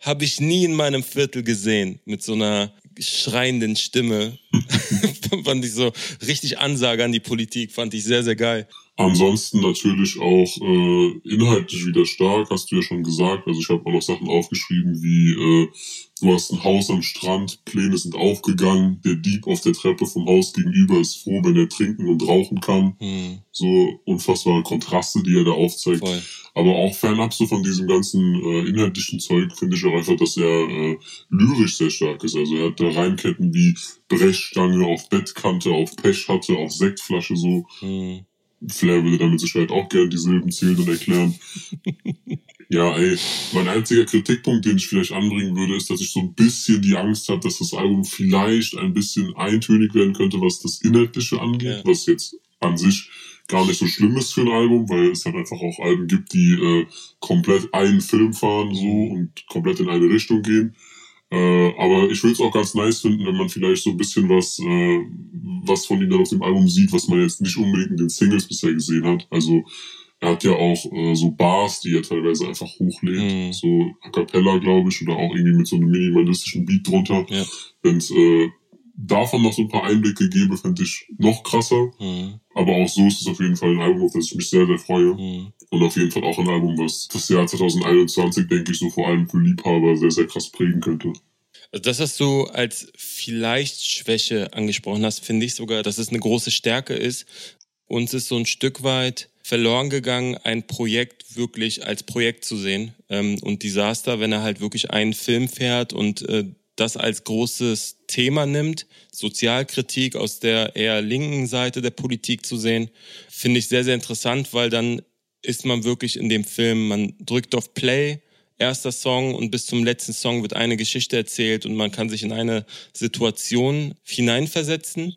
habe ich nie in meinem Viertel gesehen mit so einer schreienden Stimme. fand ich so richtig Ansage an die Politik, fand ich sehr, sehr geil. Ansonsten natürlich auch äh, inhaltlich wieder stark, hast du ja schon gesagt. Also ich habe auch noch Sachen aufgeschrieben wie äh, du hast ein Haus am Strand, Pläne sind aufgegangen, der Dieb auf der Treppe vom Haus gegenüber ist froh, wenn er trinken und rauchen kann. Hm. So unfassbare Kontraste, die er da aufzeigt. Voll. Aber auch fernab so von diesem ganzen äh, inhaltlichen Zeug finde ich auch einfach, dass er äh, lyrisch sehr stark ist. Also er hat da Reimketten wie Brechstange auf Bettkante, auf Pech hatte, auf Sektflasche so. Hm Flair würde damit Sicherheit auch gerne die Silben zählen und erklären. Ja, ey, mein einziger Kritikpunkt, den ich vielleicht anbringen würde, ist, dass ich so ein bisschen die Angst habe, dass das Album vielleicht ein bisschen eintönig werden könnte, was das Inhaltliche angeht, ja. was jetzt an sich gar nicht so schlimm ist für ein Album, weil es halt einfach auch Alben gibt, die äh, komplett einen Film fahren so und komplett in eine Richtung gehen. Äh, aber ich würde es auch ganz nice finden, wenn man vielleicht so ein bisschen was, äh, was von ihm dann auf dem Album sieht, was man jetzt nicht unbedingt in den Singles bisher gesehen hat. Also er hat ja auch äh, so Bars, die er teilweise einfach hochlädt, mhm. so a cappella, glaube ich, oder auch irgendwie mit so einem minimalistischen Beat drunter. Ja. Wenn es äh, davon noch so ein paar Einblicke gebe, fände ich noch krasser. Mhm. Aber auch so ist es auf jeden Fall ein Album, auf das ich mich sehr, sehr freue. Mhm. Und auf jeden Fall auch ein Album, was das Jahr 2021, denke ich, so vor allem für Liebhaber sehr, sehr krass prägen könnte. Also das, was du als vielleicht Schwäche angesprochen hast, finde ich sogar, dass es eine große Stärke ist. Uns ist so ein Stück weit verloren gegangen, ein Projekt wirklich als Projekt zu sehen. Ähm, und Disaster, wenn er halt wirklich einen Film fährt und äh, das als großes Thema nimmt, Sozialkritik aus der eher linken Seite der Politik zu sehen, finde ich sehr, sehr interessant, weil dann ist man wirklich in dem Film, man drückt auf Play, erster Song und bis zum letzten Song wird eine Geschichte erzählt und man kann sich in eine Situation hineinversetzen.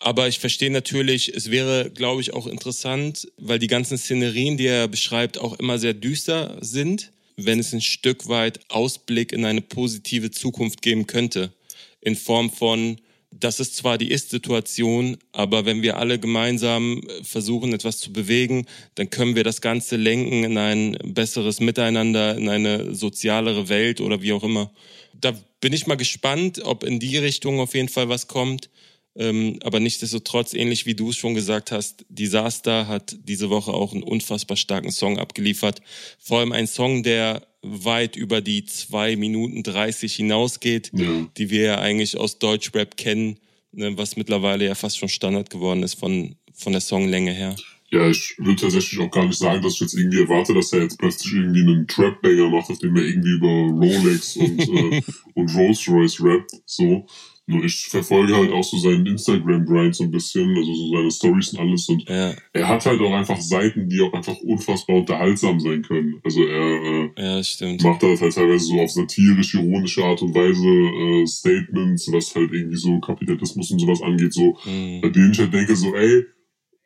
Aber ich verstehe natürlich, es wäre, glaube ich, auch interessant, weil die ganzen Szenerien, die er beschreibt, auch immer sehr düster sind, wenn es ein Stück weit Ausblick in eine positive Zukunft geben könnte. In Form von, das ist zwar die Ist-Situation, aber wenn wir alle gemeinsam versuchen, etwas zu bewegen, dann können wir das Ganze lenken in ein besseres Miteinander, in eine sozialere Welt oder wie auch immer. Da bin ich mal gespannt, ob in die Richtung auf jeden Fall was kommt. Ähm, aber nichtsdestotrotz, ähnlich wie du es schon gesagt hast, Disaster hat diese Woche auch einen unfassbar starken Song abgeliefert. Vor allem ein Song, der weit über die zwei Minuten 30 hinausgeht, ja. die wir ja eigentlich aus Deutschrap kennen, ne, was mittlerweile ja fast schon Standard geworden ist von, von der Songlänge her. Ja, ich würde tatsächlich auch gar nicht sagen, dass ich jetzt irgendwie erwarte, dass er jetzt plötzlich irgendwie einen Trap-Banger macht, auf dem er irgendwie über Rolex und, äh, und Rolls-Royce rappt, so. Nur ich verfolge halt auch so seinen Instagram-Grind so ein bisschen, also so seine Stories und alles. Und ja. er hat halt auch einfach Seiten, die auch einfach unfassbar unterhaltsam sein können. Also er äh, ja, macht das halt teilweise so auf satirisch, ironische Art und Weise äh, Statements, was halt irgendwie so Kapitalismus und sowas angeht, so, mhm. bei denen ich halt denke, so, ey,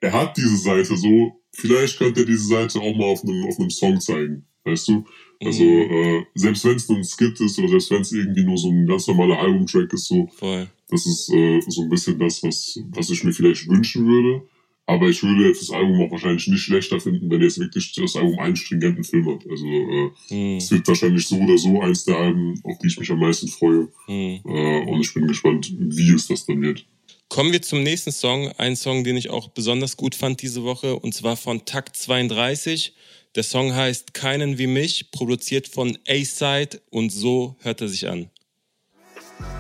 er hat diese Seite so, vielleicht könnte er diese Seite auch mal auf einem, auf einem Song zeigen. Weißt du? Also, mhm. äh, selbst wenn es nur ein Skit ist oder selbst wenn es irgendwie nur so ein ganz normaler Albumtrack ist, so, Voll. das ist äh, so ein bisschen das, was, was ich mir vielleicht wünschen würde. Aber ich würde jetzt das Album auch wahrscheinlich nicht schlechter finden, wenn jetzt wirklich das Album einen stringenten Film hat. Also äh, mhm. es wird wahrscheinlich so oder so eins der Alben, auf die ich mich am meisten freue. Mhm. Äh, und ich bin gespannt, wie es das dann wird. Kommen wir zum nächsten Song. Ein Song, den ich auch besonders gut fand diese Woche, und zwar von Takt 32. Der Song heißt Keinen wie mich, produziert von A-Side und so hört er sich an.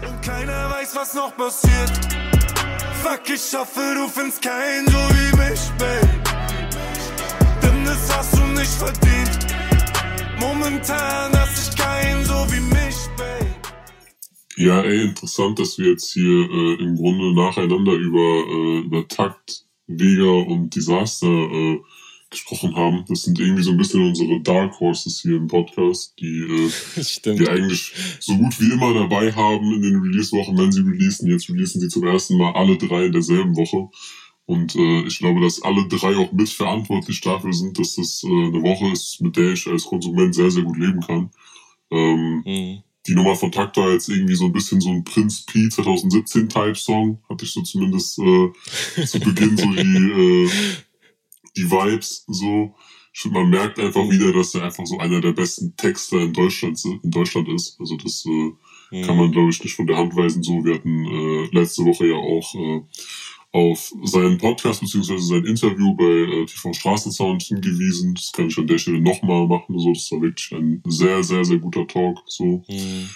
Und keiner weiß, was noch passiert. Fuck, ich hoffe, du findest keinen so wie mich, babe. Denn das hast du nicht verdient. Momentan hast ich keinen so wie mich, babe. Ja, ey, interessant, dass wir jetzt hier äh, im Grunde nacheinander über, äh, über Takt, Vega und Disaster äh, gesprochen haben. Das sind irgendwie so ein bisschen unsere Dark Horses hier im Podcast, die äh, wir eigentlich so gut wie immer dabei haben in den Release-Wochen, wenn sie releasen. Jetzt releasen sie zum ersten Mal alle drei in derselben Woche. Und äh, ich glaube, dass alle drei auch mitverantwortlich dafür sind, dass das äh, eine Woche ist, mit der ich als Konsument sehr, sehr gut leben kann. Ähm, mhm. Die Nummer von Takt war jetzt irgendwie so ein bisschen so ein Prince P 2017 Type Song, hatte ich so zumindest äh, zu Beginn so die, äh, die Vibes so. Ich finde, man merkt einfach wieder, dass er einfach so einer der besten Texter in Deutschland, in Deutschland ist. Also das äh, kann man, glaube ich, nicht von der Hand weisen. So, wir hatten äh, letzte Woche ja auch äh, auf seinen Podcast beziehungsweise sein Interview bei äh, TV Straßensound hingewiesen. Das kann ich an der Stelle nochmal machen. So, das war wirklich ein sehr, sehr, sehr guter Talk. So. Mhm.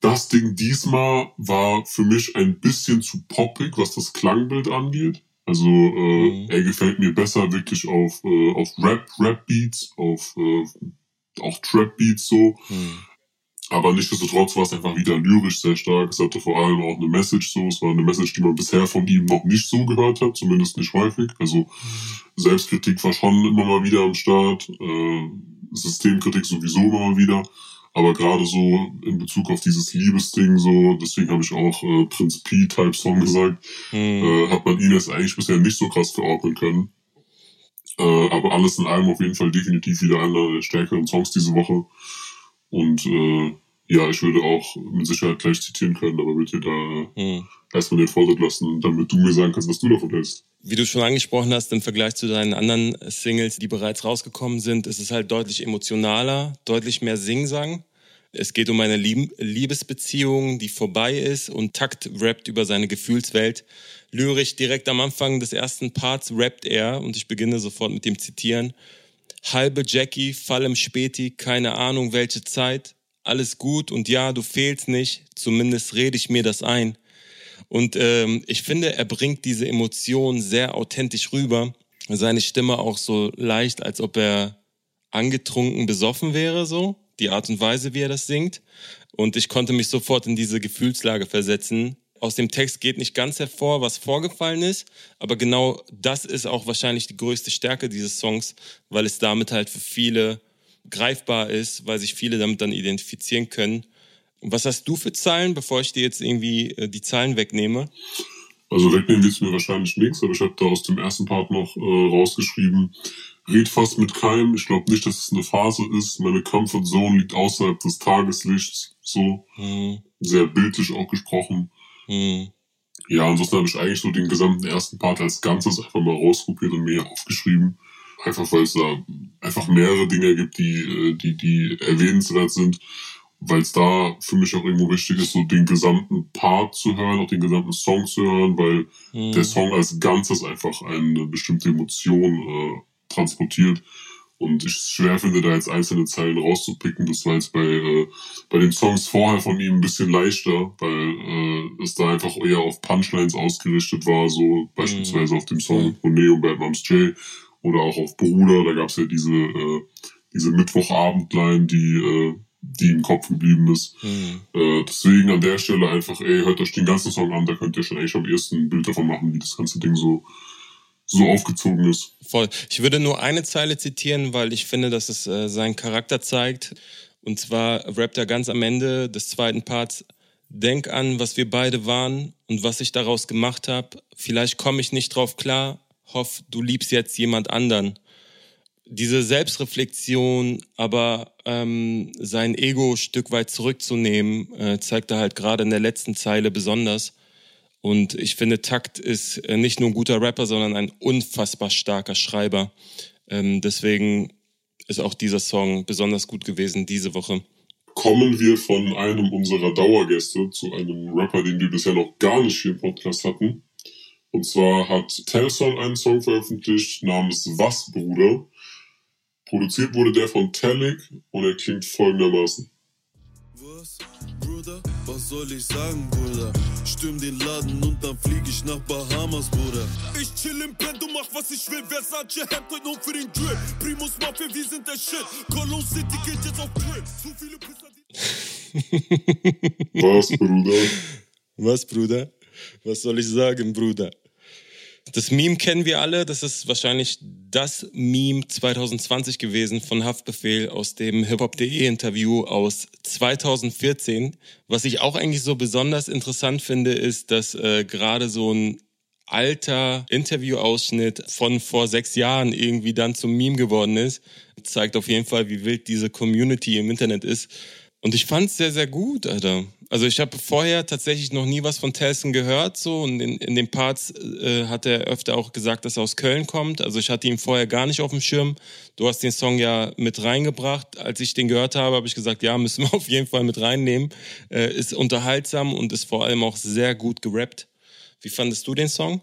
Das Ding diesmal war für mich ein bisschen zu poppig, was das Klangbild angeht. Also äh, mhm. er gefällt mir besser wirklich auf, äh, auf Rap, Rap-Beats, auf äh, auch Trap-Beats so. Mhm. Aber nichtsdestotrotz war es einfach wieder lyrisch sehr stark. Es hatte vor allem auch eine Message so. Es war eine Message, die man bisher von ihm noch nicht so gehört hat, zumindest nicht häufig. Also. Selbstkritik war schon immer mal wieder am Start. Äh, Systemkritik sowieso immer wieder. Aber gerade so in Bezug auf dieses Liebesding, so, deswegen habe ich auch äh, Prinz P-Type-Song gesagt, mhm. äh, hat man ihn jetzt eigentlich bisher nicht so krass verordnen können. Äh, aber alles in allem auf jeden Fall definitiv wieder einer der stärkeren Songs diese Woche. Und äh, ja, ich würde auch mit Sicherheit gleich zitieren können, aber würde dir da hm. erstmal den Vortritt lassen, damit du mir sagen kannst, was du davon hältst. Wie du schon angesprochen hast, im Vergleich zu deinen anderen Singles, die bereits rausgekommen sind, ist es halt deutlich emotionaler, deutlich mehr Singsang. Es geht um eine Liebesbeziehung, die vorbei ist und Takt rappt über seine Gefühlswelt. Lyrisch direkt am Anfang des ersten Parts rappt er und ich beginne sofort mit dem Zitieren. Halbe Jackie, Fall im Späti, keine Ahnung welche Zeit alles gut und ja, du fehlst nicht, zumindest rede ich mir das ein. Und ähm, ich finde, er bringt diese Emotion sehr authentisch rüber. Seine Stimme auch so leicht, als ob er angetrunken, besoffen wäre, so. Die Art und Weise, wie er das singt. Und ich konnte mich sofort in diese Gefühlslage versetzen. Aus dem Text geht nicht ganz hervor, was vorgefallen ist, aber genau das ist auch wahrscheinlich die größte Stärke dieses Songs, weil es damit halt für viele greifbar ist, weil sich viele damit dann identifizieren können. Was hast du für Zahlen, bevor ich dir jetzt irgendwie äh, die Zahlen wegnehme? Also wegnehmen willst du mir wahrscheinlich nichts, aber ich habe da aus dem ersten Part noch äh, rausgeschrieben, red fast mit keinem, ich glaube nicht, dass es eine Phase ist, meine Comfort Zone liegt außerhalb des Tageslichts, so, hm. sehr bildlich auch gesprochen. Hm. Ja, ansonsten habe ich eigentlich so den gesamten ersten Part als Ganzes einfach mal rauskopiert und mir aufgeschrieben. Einfach weil es da einfach mehrere Dinge gibt, die, äh, die, die erwähnenswert sind, weil es da für mich auch irgendwo wichtig ist, so den gesamten Part zu hören, auch den gesamten Song zu hören, weil mhm. der Song als Ganzes einfach eine bestimmte Emotion äh, transportiert. Und ich schwer finde, da jetzt einzelne Zeilen rauszupicken. Das war jetzt bei, äh, bei den Songs vorher von ihm ein bisschen leichter, weil äh, es da einfach eher auf Punchlines ausgerichtet war, so beispielsweise mhm. auf dem Song Monet und Bad Moms J oder auch auf Bruder, da gab es ja diese, äh, diese Mittwochabendline, die, äh, die im Kopf geblieben ist. Mhm. Äh, deswegen an der Stelle einfach, ey, hört euch den ganzen Song an, da könnt ihr schon eigentlich am ersten ein Bild davon machen, wie das ganze Ding so, so aufgezogen ist. Voll. Ich würde nur eine Zeile zitieren, weil ich finde, dass es äh, seinen Charakter zeigt. Und zwar rappt er ganz am Ende des zweiten Parts, Denk an, was wir beide waren und was ich daraus gemacht habe. Vielleicht komme ich nicht drauf klar, hoff, du liebst jetzt jemand anderen. Diese Selbstreflexion, aber ähm, sein Ego Stück weit zurückzunehmen, äh, zeigt er halt gerade in der letzten Zeile besonders. Und ich finde, Takt ist äh, nicht nur ein guter Rapper, sondern ein unfassbar starker Schreiber. Ähm, deswegen ist auch dieser Song besonders gut gewesen diese Woche. Kommen wir von einem unserer Dauergäste zu einem Rapper, den wir bisher noch gar nicht hier im Podcast hatten. Und zwar hat Telson einen Song veröffentlicht namens Was, Bruder? Produziert wurde der von Telic und er klingt folgendermaßen. Was, Bruder? Was soll ich sagen, Bruder? Stürm den Laden und dann flieg ich nach Bahamas, Bruder. Ich chill im Bett und mach was ich will. Versace Hemd und für den Drip. Primus Mafia, wir sind der Shit. Cologne City geht jetzt auf Drip. Zu viele Pisser, Was, Bruder? Was, Bruder? Was soll ich sagen, Bruder? Das Meme kennen wir alle. Das ist wahrscheinlich das Meme 2020 gewesen von Haftbefehl aus dem hiphop.de Interview aus 2014. Was ich auch eigentlich so besonders interessant finde, ist, dass äh, gerade so ein alter Interviewausschnitt von vor sechs Jahren irgendwie dann zum Meme geworden ist. Zeigt auf jeden Fall, wie wild diese Community im Internet ist. Und ich fand es sehr, sehr gut, Alter. Also ich habe vorher tatsächlich noch nie was von Telson gehört, so und in, in den Parts äh, hat er öfter auch gesagt, dass er aus Köln kommt. Also ich hatte ihn vorher gar nicht auf dem Schirm. Du hast den Song ja mit reingebracht. Als ich den gehört habe, habe ich gesagt, ja, müssen wir auf jeden Fall mit reinnehmen. Äh, ist unterhaltsam und ist vor allem auch sehr gut gerappt. Wie fandest du den Song?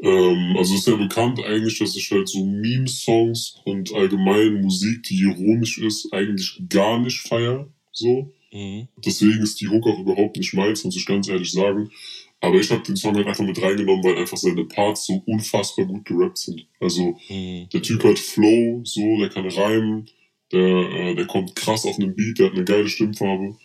Ähm, also ist ja bekannt eigentlich, dass ich halt so Meme-Songs und allgemein Musik, die ironisch ist, eigentlich gar nicht feier. So. Mhm. Deswegen ist die Hook auch überhaupt nicht meins, muss ich ganz ehrlich sagen. Aber ich habe den Song halt einfach mit reingenommen, weil einfach seine Parts so unfassbar gut gerappt sind. Also mhm. der Typ hat Flow, so, der kann reimen, der, äh, der kommt krass auf einen Beat, der hat eine geile Stimmfarbe.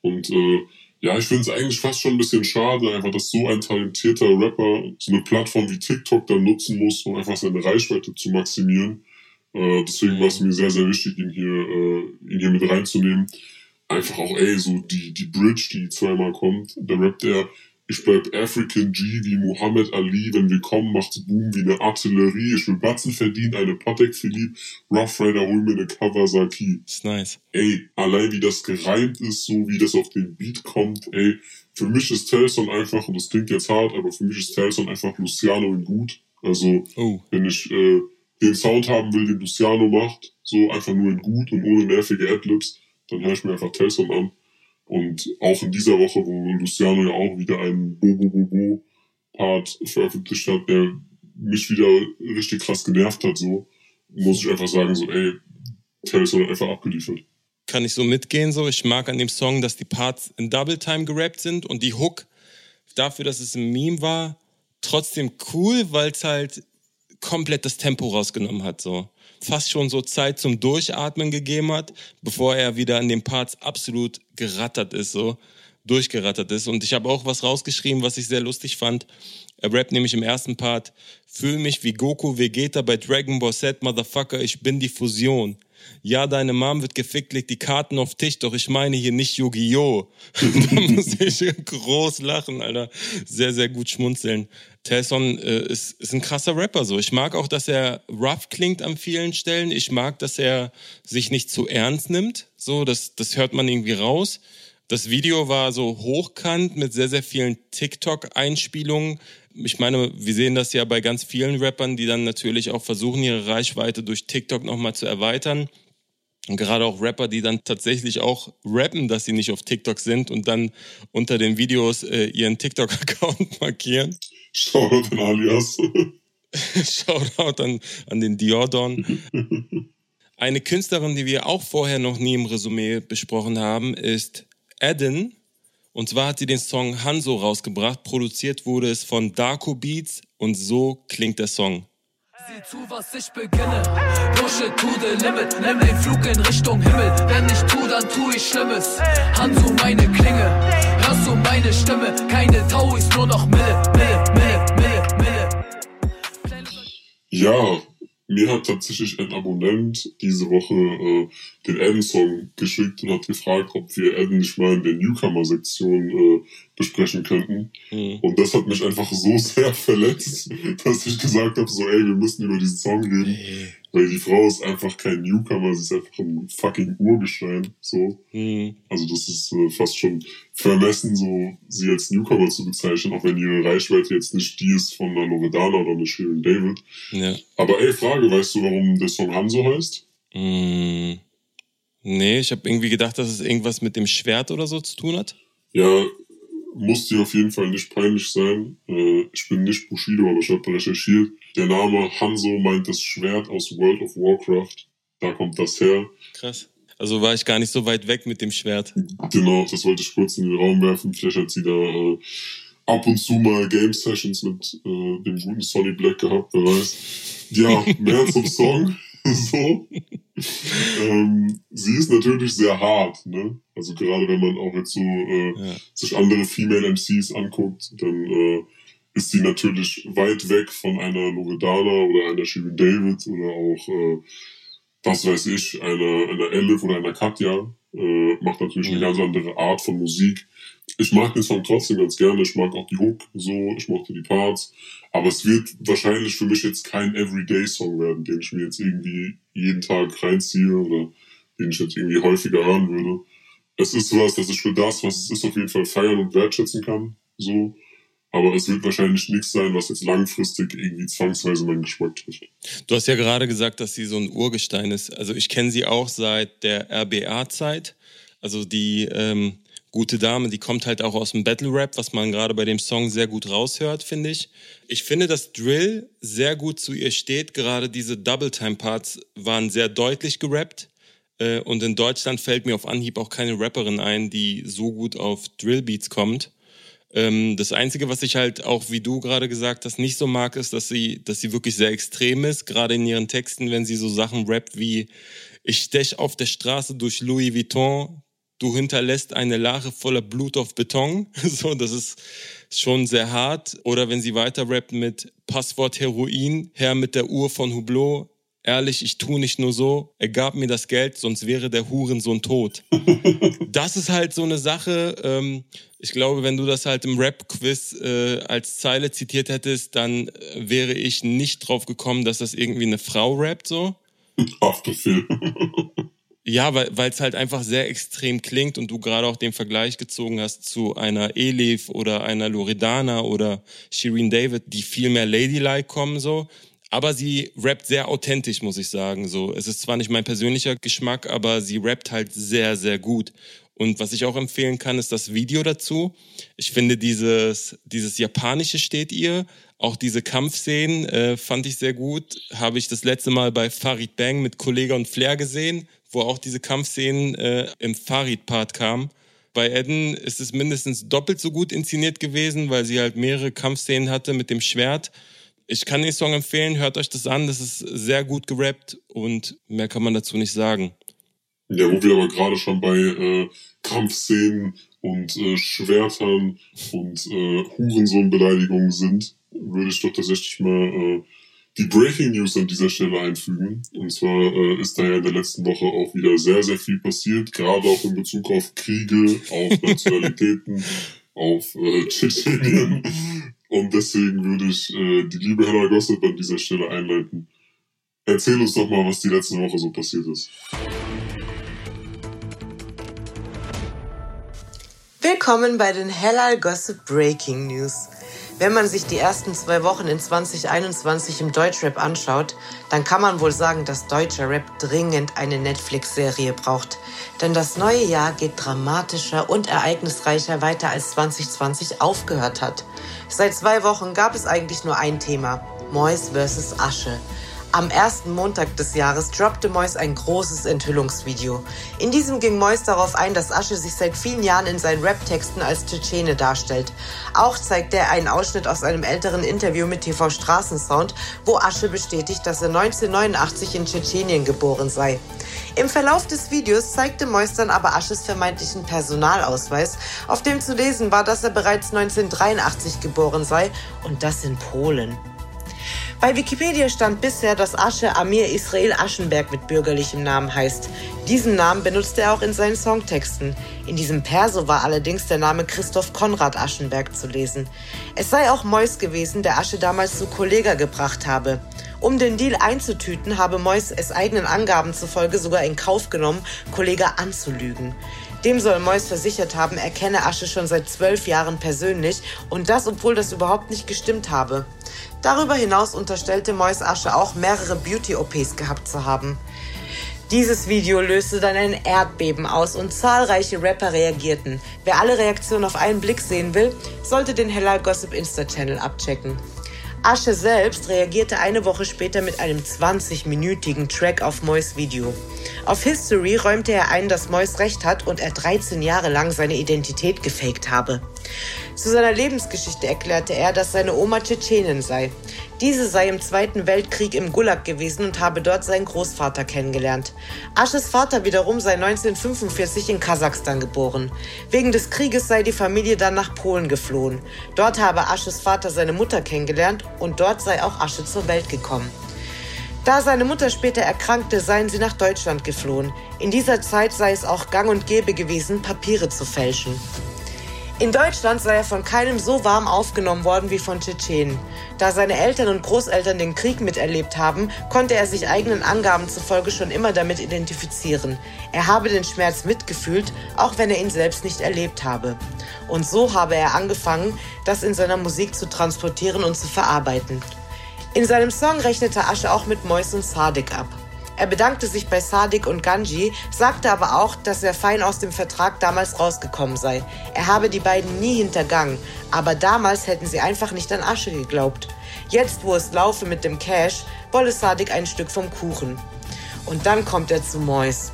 Und äh, ja, ich finde es eigentlich fast schon ein bisschen schade, einfach, dass so ein talentierter Rapper so eine Plattform wie TikTok dann nutzen muss, um einfach seine Reichweite zu maximieren Äh, deswegen war es mir sehr, sehr wichtig, ihn hier, äh, ihn hier mit reinzunehmen. Einfach auch, ey, so die, die Bridge, die zweimal kommt. Da rappt er, ich bleib African G wie Muhammad Ali, wenn wir kommen, macht's Boom wie eine Artillerie. Ich will Batzen verdienen, eine Patek Philippe, Rough Rider, hol mir eine Kawasaki. Ist nice. Ey, allein wie das gereimt ist, so wie das auf den Beat kommt, ey. Für mich ist Telson einfach, und das klingt jetzt hart, aber für mich ist Telson einfach Luciano in gut. Also, oh. wenn ich äh, den Sound haben will, den Luciano macht, so einfach nur in gut und ohne nervige Adlibs, dann höre ich mir einfach Telson an. Und auch in dieser Woche, wo Luciano ja auch wieder einen Bo-Bo-Bo-Bo-Part veröffentlicht hat, der mich wieder richtig krass genervt hat, so, muss ich einfach sagen, so, ey, Telson hat einfach abgeliefert. Kann ich so mitgehen, so. Ich mag an dem Song, dass die Parts in Double Time gerappt sind und die Hook dafür, dass es ein Meme war, trotzdem cool, weil es halt komplett das Tempo rausgenommen hat, so. Fast schon so Zeit zum Durchatmen gegeben hat, bevor er wieder an den Parts absolut gerattert ist, so. Durchgerattert ist. Und ich habe auch was rausgeschrieben, was ich sehr lustig fand. Er rappt nämlich im ersten Part, fühl mich wie Goku Vegeta bei Dragon Ball Z, Motherfucker, ich bin die Fusion. Ja, deine Mom wird gefickt, legt die Karten auf Tisch, doch ich meine hier nicht Yu-Gi-Oh! da muss ich groß lachen, Alter. Sehr, sehr gut schmunzeln. Telson äh, ist, ist ein krasser Rapper so. Ich mag auch, dass er rough klingt an vielen Stellen. Ich mag, dass er sich nicht zu ernst nimmt. So, das, das hört man irgendwie raus. Das Video war so hochkant mit sehr, sehr vielen TikTok-Einspielungen. Ich meine, wir sehen das ja bei ganz vielen Rappern, die dann natürlich auch versuchen, ihre Reichweite durch TikTok nochmal zu erweitern. Und gerade auch Rapper, die dann tatsächlich auch rappen, dass sie nicht auf TikTok sind und dann unter den Videos äh, ihren TikTok-Account markieren. Shoutout an Alias. Shoutout an, an den Diordon. Eine Künstlerin, die wir auch vorher noch nie im Resümee besprochen haben, ist Eden. Und zwar hat sie den Song Hanso rausgebracht. Produziert wurde es von Darko Beats und so klingt der Song. Sieh zu, was ich beginne. Pushe to the limit. Nimm den Flug in Richtung Himmel. Wenn ich tu, dann tu ich Schlimmes. Hanso meine Klinge. Hörst du meine Stimme? Keine Tau ist nur noch Mille, Mille, Mille, Mille, Mille. Ja, mir hat tatsächlich ein Abonnent diese Woche äh, den Eden-Song geschickt und hat gefragt, ob wir Eden nicht mal in der Newcomer-Sektion äh, besprechen könnten. Mhm. Und das hat mich einfach so sehr verletzt, dass ich gesagt habe, so, ey, wir müssen über diesen Song reden. Hey. Weil die Frau ist einfach kein Newcomer, sie ist einfach ein fucking Urgestein. So. Mhm. Also das ist äh, fast schon vermessen, so sie als Newcomer zu bezeichnen, auch wenn ihre Reichweite jetzt nicht die ist von einer Loredana oder einer Shirin David. Ja. Aber ey, Frage, weißt du, warum der Song Hanso heißt? Mhm. Nee, ich habe irgendwie gedacht, dass es irgendwas mit dem Schwert oder so zu tun hat. Ja, muss dir auf jeden Fall nicht peinlich sein. Äh, ich bin nicht Bushido, aber ich habe recherchiert. Der Name Hanzo meint das Schwert aus World of Warcraft. Da kommt das her. Krass. Also war ich gar nicht so weit weg mit dem Schwert. Genau, das wollte ich kurz in den Raum werfen. Vielleicht hat sie da äh, ab und zu mal Game Sessions mit äh, dem guten Sonny Black gehabt, wer weiß. Ja, mehr zum Song. so. ähm, sie ist natürlich sehr hart, ne? Also gerade wenn man auch jetzt so äh, ja. sich andere Female MCs anguckt, dann äh, ist sie natürlich weit weg von einer Loredana oder einer Shirin David oder auch, äh, was weiß ich, einer, einer Elif oder einer Katja. Äh, macht natürlich mhm. eine ganz andere Art von Musik. Ich mag den Song trotzdem ganz gerne. Ich mag auch die Hook so, ich mochte die Parts. Aber es wird wahrscheinlich für mich jetzt kein Everyday-Song werden, den ich mir jetzt irgendwie jeden Tag reinziehe oder den ich jetzt irgendwie häufiger hören würde. Es ist was, dass ich für das, was es ist, auf jeden Fall feiern und wertschätzen kann. So. Aber es wird wahrscheinlich nichts sein, was jetzt langfristig irgendwie zwangsweise meinen Geschmack trifft. Du hast ja gerade gesagt, dass sie so ein Urgestein ist. Also ich kenne sie auch seit der RBA-Zeit. Also die ähm, gute Dame, die kommt halt auch aus dem Battle Rap, was man gerade bei dem Song sehr gut raushört, finde ich. Ich finde, dass Drill sehr gut zu ihr steht. Gerade diese Double-Time-Parts waren sehr deutlich gerappt. Äh, und in Deutschland fällt mir auf Anhieb auch keine Rapperin ein, die so gut auf Drill-Beats kommt. Ähm, das Einzige, was ich halt auch, wie du gerade gesagt hast, nicht so mag, ist, dass sie, dass sie wirklich sehr extrem ist, gerade in ihren Texten, wenn sie so Sachen rappt wie ich stech auf der Straße durch Louis Vuitton, du hinterlässt eine Lache voller Blut auf Beton. so, das ist schon sehr hart. Oder wenn sie weiter rappt mit Passwort Heroin, Herr mit der Uhr von Hublot, ehrlich, ich tue nicht nur so, er gab mir das Geld, sonst wäre der Hurensohn tot. das ist halt so eine Sache. Ähm, ich glaube, wenn du das halt im Rap-Quiz äh, als Zeile zitiert hättest, dann äh, wäre ich nicht drauf gekommen, dass das irgendwie eine Frau rappt so. Haftbefehl. ja, weil es halt einfach sehr extrem klingt und du gerade auch den Vergleich gezogen hast zu einer Elif oder einer Loredana oder Shireen David, die viel mehr ladylike kommen so aber sie rappt sehr authentisch, muss ich sagen. So, es ist zwar nicht mein persönlicher Geschmack, aber sie rappt halt sehr, sehr gut. Und was ich auch empfehlen kann, ist das Video dazu. Ich finde dieses, dieses Japanische steht ihr. Auch diese Kampfszenen äh, fand ich sehr gut. Habe ich das letzte Mal bei Farid Bang mit Kollega und Flair gesehen, wo auch diese Kampfszenen äh, im Farid-Part kamen. Bei Eden ist es mindestens doppelt so gut inszeniert gewesen, weil sie halt mehrere Kampfszenen hatte mit dem Schwert ich kann den Song empfehlen, hört euch das an, das ist sehr gut gerappt und mehr kann man dazu nicht sagen. Ja, wo wir aber gerade schon bei äh, Kampfszenen und äh, Schwertern und äh, Hurensohn-Beleidigungen sind, würde ich doch tatsächlich mal äh, die Breaking News an dieser Stelle einfügen. Und zwar äh, ist da ja in der letzten Woche auch wieder sehr, sehr viel passiert, gerade auch in Bezug auf Kriege, auf Nationalitäten, auf äh, Tschetschenien und deswegen würde ich äh, die liebe Hella Gossip an dieser Stelle einleiten. Erzähl uns doch mal, was die letzte Woche so passiert ist. Willkommen bei den Hellal Gossip Breaking News. Wenn man sich die ersten zwei Wochen in 2021 im Deutschrap anschaut, dann kann man wohl sagen, dass deutscher Rap dringend eine Netflix-Serie braucht. Denn das neue Jahr geht dramatischer und ereignisreicher weiter als 2020 aufgehört hat. Seit zwei Wochen gab es eigentlich nur ein Thema. Mois vs. Asche. Am ersten Montag des Jahres droppte Mois ein großes Enthüllungsvideo. In diesem ging Mois darauf ein, dass Asche sich seit vielen Jahren in seinen Rap-Texten als Tschetschene darstellt. Auch zeigt er einen Ausschnitt aus einem älteren Interview mit TV Straßensound, wo Asche bestätigt, dass er 1989 in Tschetschenien geboren sei. Im Verlauf des Videos zeigte Mois dann aber Asches vermeintlichen Personalausweis, auf dem zu lesen war, dass er bereits 1983 geboren sei und das in Polen. Bei Wikipedia stand bisher, dass Asche Amir Israel Aschenberg mit bürgerlichem Namen heißt. Diesen Namen benutzte er auch in seinen Songtexten. In diesem Perso war allerdings der Name Christoph Konrad Aschenberg zu lesen. Es sei auch Mois gewesen, der Asche damals zu Kollega gebracht habe. Um den Deal einzutüten, habe Mois es eigenen Angaben zufolge sogar in Kauf genommen, Kollega anzulügen. Dem soll Mois versichert haben, er kenne Asche schon seit zwölf Jahren persönlich und das, obwohl das überhaupt nicht gestimmt habe. Darüber hinaus unterstellte Mois Asche auch mehrere Beauty-OPs gehabt zu haben. Dieses Video löste dann ein Erdbeben aus und zahlreiche Rapper reagierten. Wer alle Reaktionen auf einen Blick sehen will, sollte den Hella Gossip Insta-Channel abchecken. Asche selbst reagierte eine Woche später mit einem 20-minütigen Track auf Mois Video. Auf History räumte er ein, dass Mois recht hat und er 13 Jahre lang seine Identität gefaked habe. Zu seiner Lebensgeschichte erklärte er, dass seine Oma Tschetschenin sei. Diese sei im Zweiten Weltkrieg im Gulag gewesen und habe dort seinen Großvater kennengelernt. Asches Vater wiederum sei 1945 in Kasachstan geboren. Wegen des Krieges sei die Familie dann nach Polen geflohen. Dort habe Asches Vater seine Mutter kennengelernt und dort sei auch Asche zur Welt gekommen. Da seine Mutter später erkrankte, seien sie nach Deutschland geflohen. In dieser Zeit sei es auch gang und gäbe gewesen, Papiere zu fälschen. In Deutschland sei er von keinem so warm aufgenommen worden wie von Tschetschenen. Da seine Eltern und Großeltern den Krieg miterlebt haben, konnte er sich eigenen Angaben zufolge schon immer damit identifizieren. Er habe den Schmerz mitgefühlt, auch wenn er ihn selbst nicht erlebt habe. Und so habe er angefangen, das in seiner Musik zu transportieren und zu verarbeiten. In seinem Song rechnete Asche auch mit Mois und Sadik ab. Er bedankte sich bei Sadik und Ganji, sagte aber auch, dass er fein aus dem Vertrag damals rausgekommen sei. Er habe die beiden nie hintergangen, aber damals hätten sie einfach nicht an Asche geglaubt. Jetzt, wo es laufe mit dem Cash, wolle Sadik ein Stück vom Kuchen. Und dann kommt er zu Mois.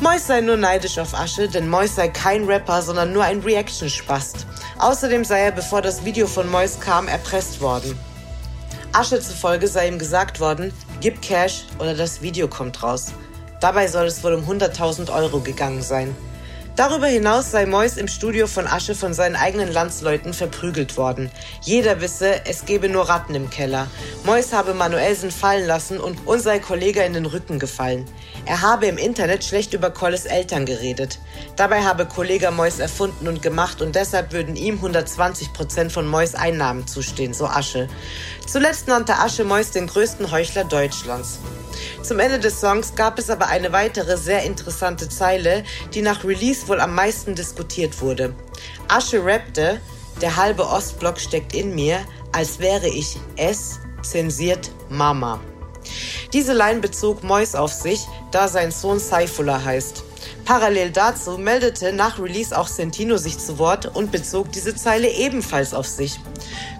Mois sei nur neidisch auf Asche, denn Mois sei kein Rapper, sondern nur ein Reaction-Spast. Außerdem sei er, bevor das Video von Mois kam, erpresst worden. Asche zufolge sei ihm gesagt worden, gib Cash oder das Video kommt raus. Dabei soll es wohl um 100.000 Euro gegangen sein. Darüber hinaus sei Mois im Studio von Asche von seinen eigenen Landsleuten verprügelt worden. Jeder wisse, es gebe nur Ratten im Keller. Mois habe Manuelsen fallen lassen und uns sei Kollege in den Rücken gefallen. Er habe im Internet schlecht über Kolles Eltern geredet. Dabei habe Kollege Mois erfunden und gemacht und deshalb würden ihm 120 Prozent von Mois Einnahmen zustehen, so Asche. Zuletzt nannte Asche Mois den größten Heuchler Deutschlands. Zum Ende des Songs gab es aber eine weitere sehr interessante Zeile, die nach Release wohl am meisten diskutiert wurde. Asche rappte, der halbe Ostblock steckt in mir, als wäre ich es, zensiert Mama. Diese Line bezog Mois auf sich, da sein Sohn Saifullah heißt. Parallel dazu meldete nach Release auch Sentino sich zu Wort und bezog diese Zeile ebenfalls auf sich.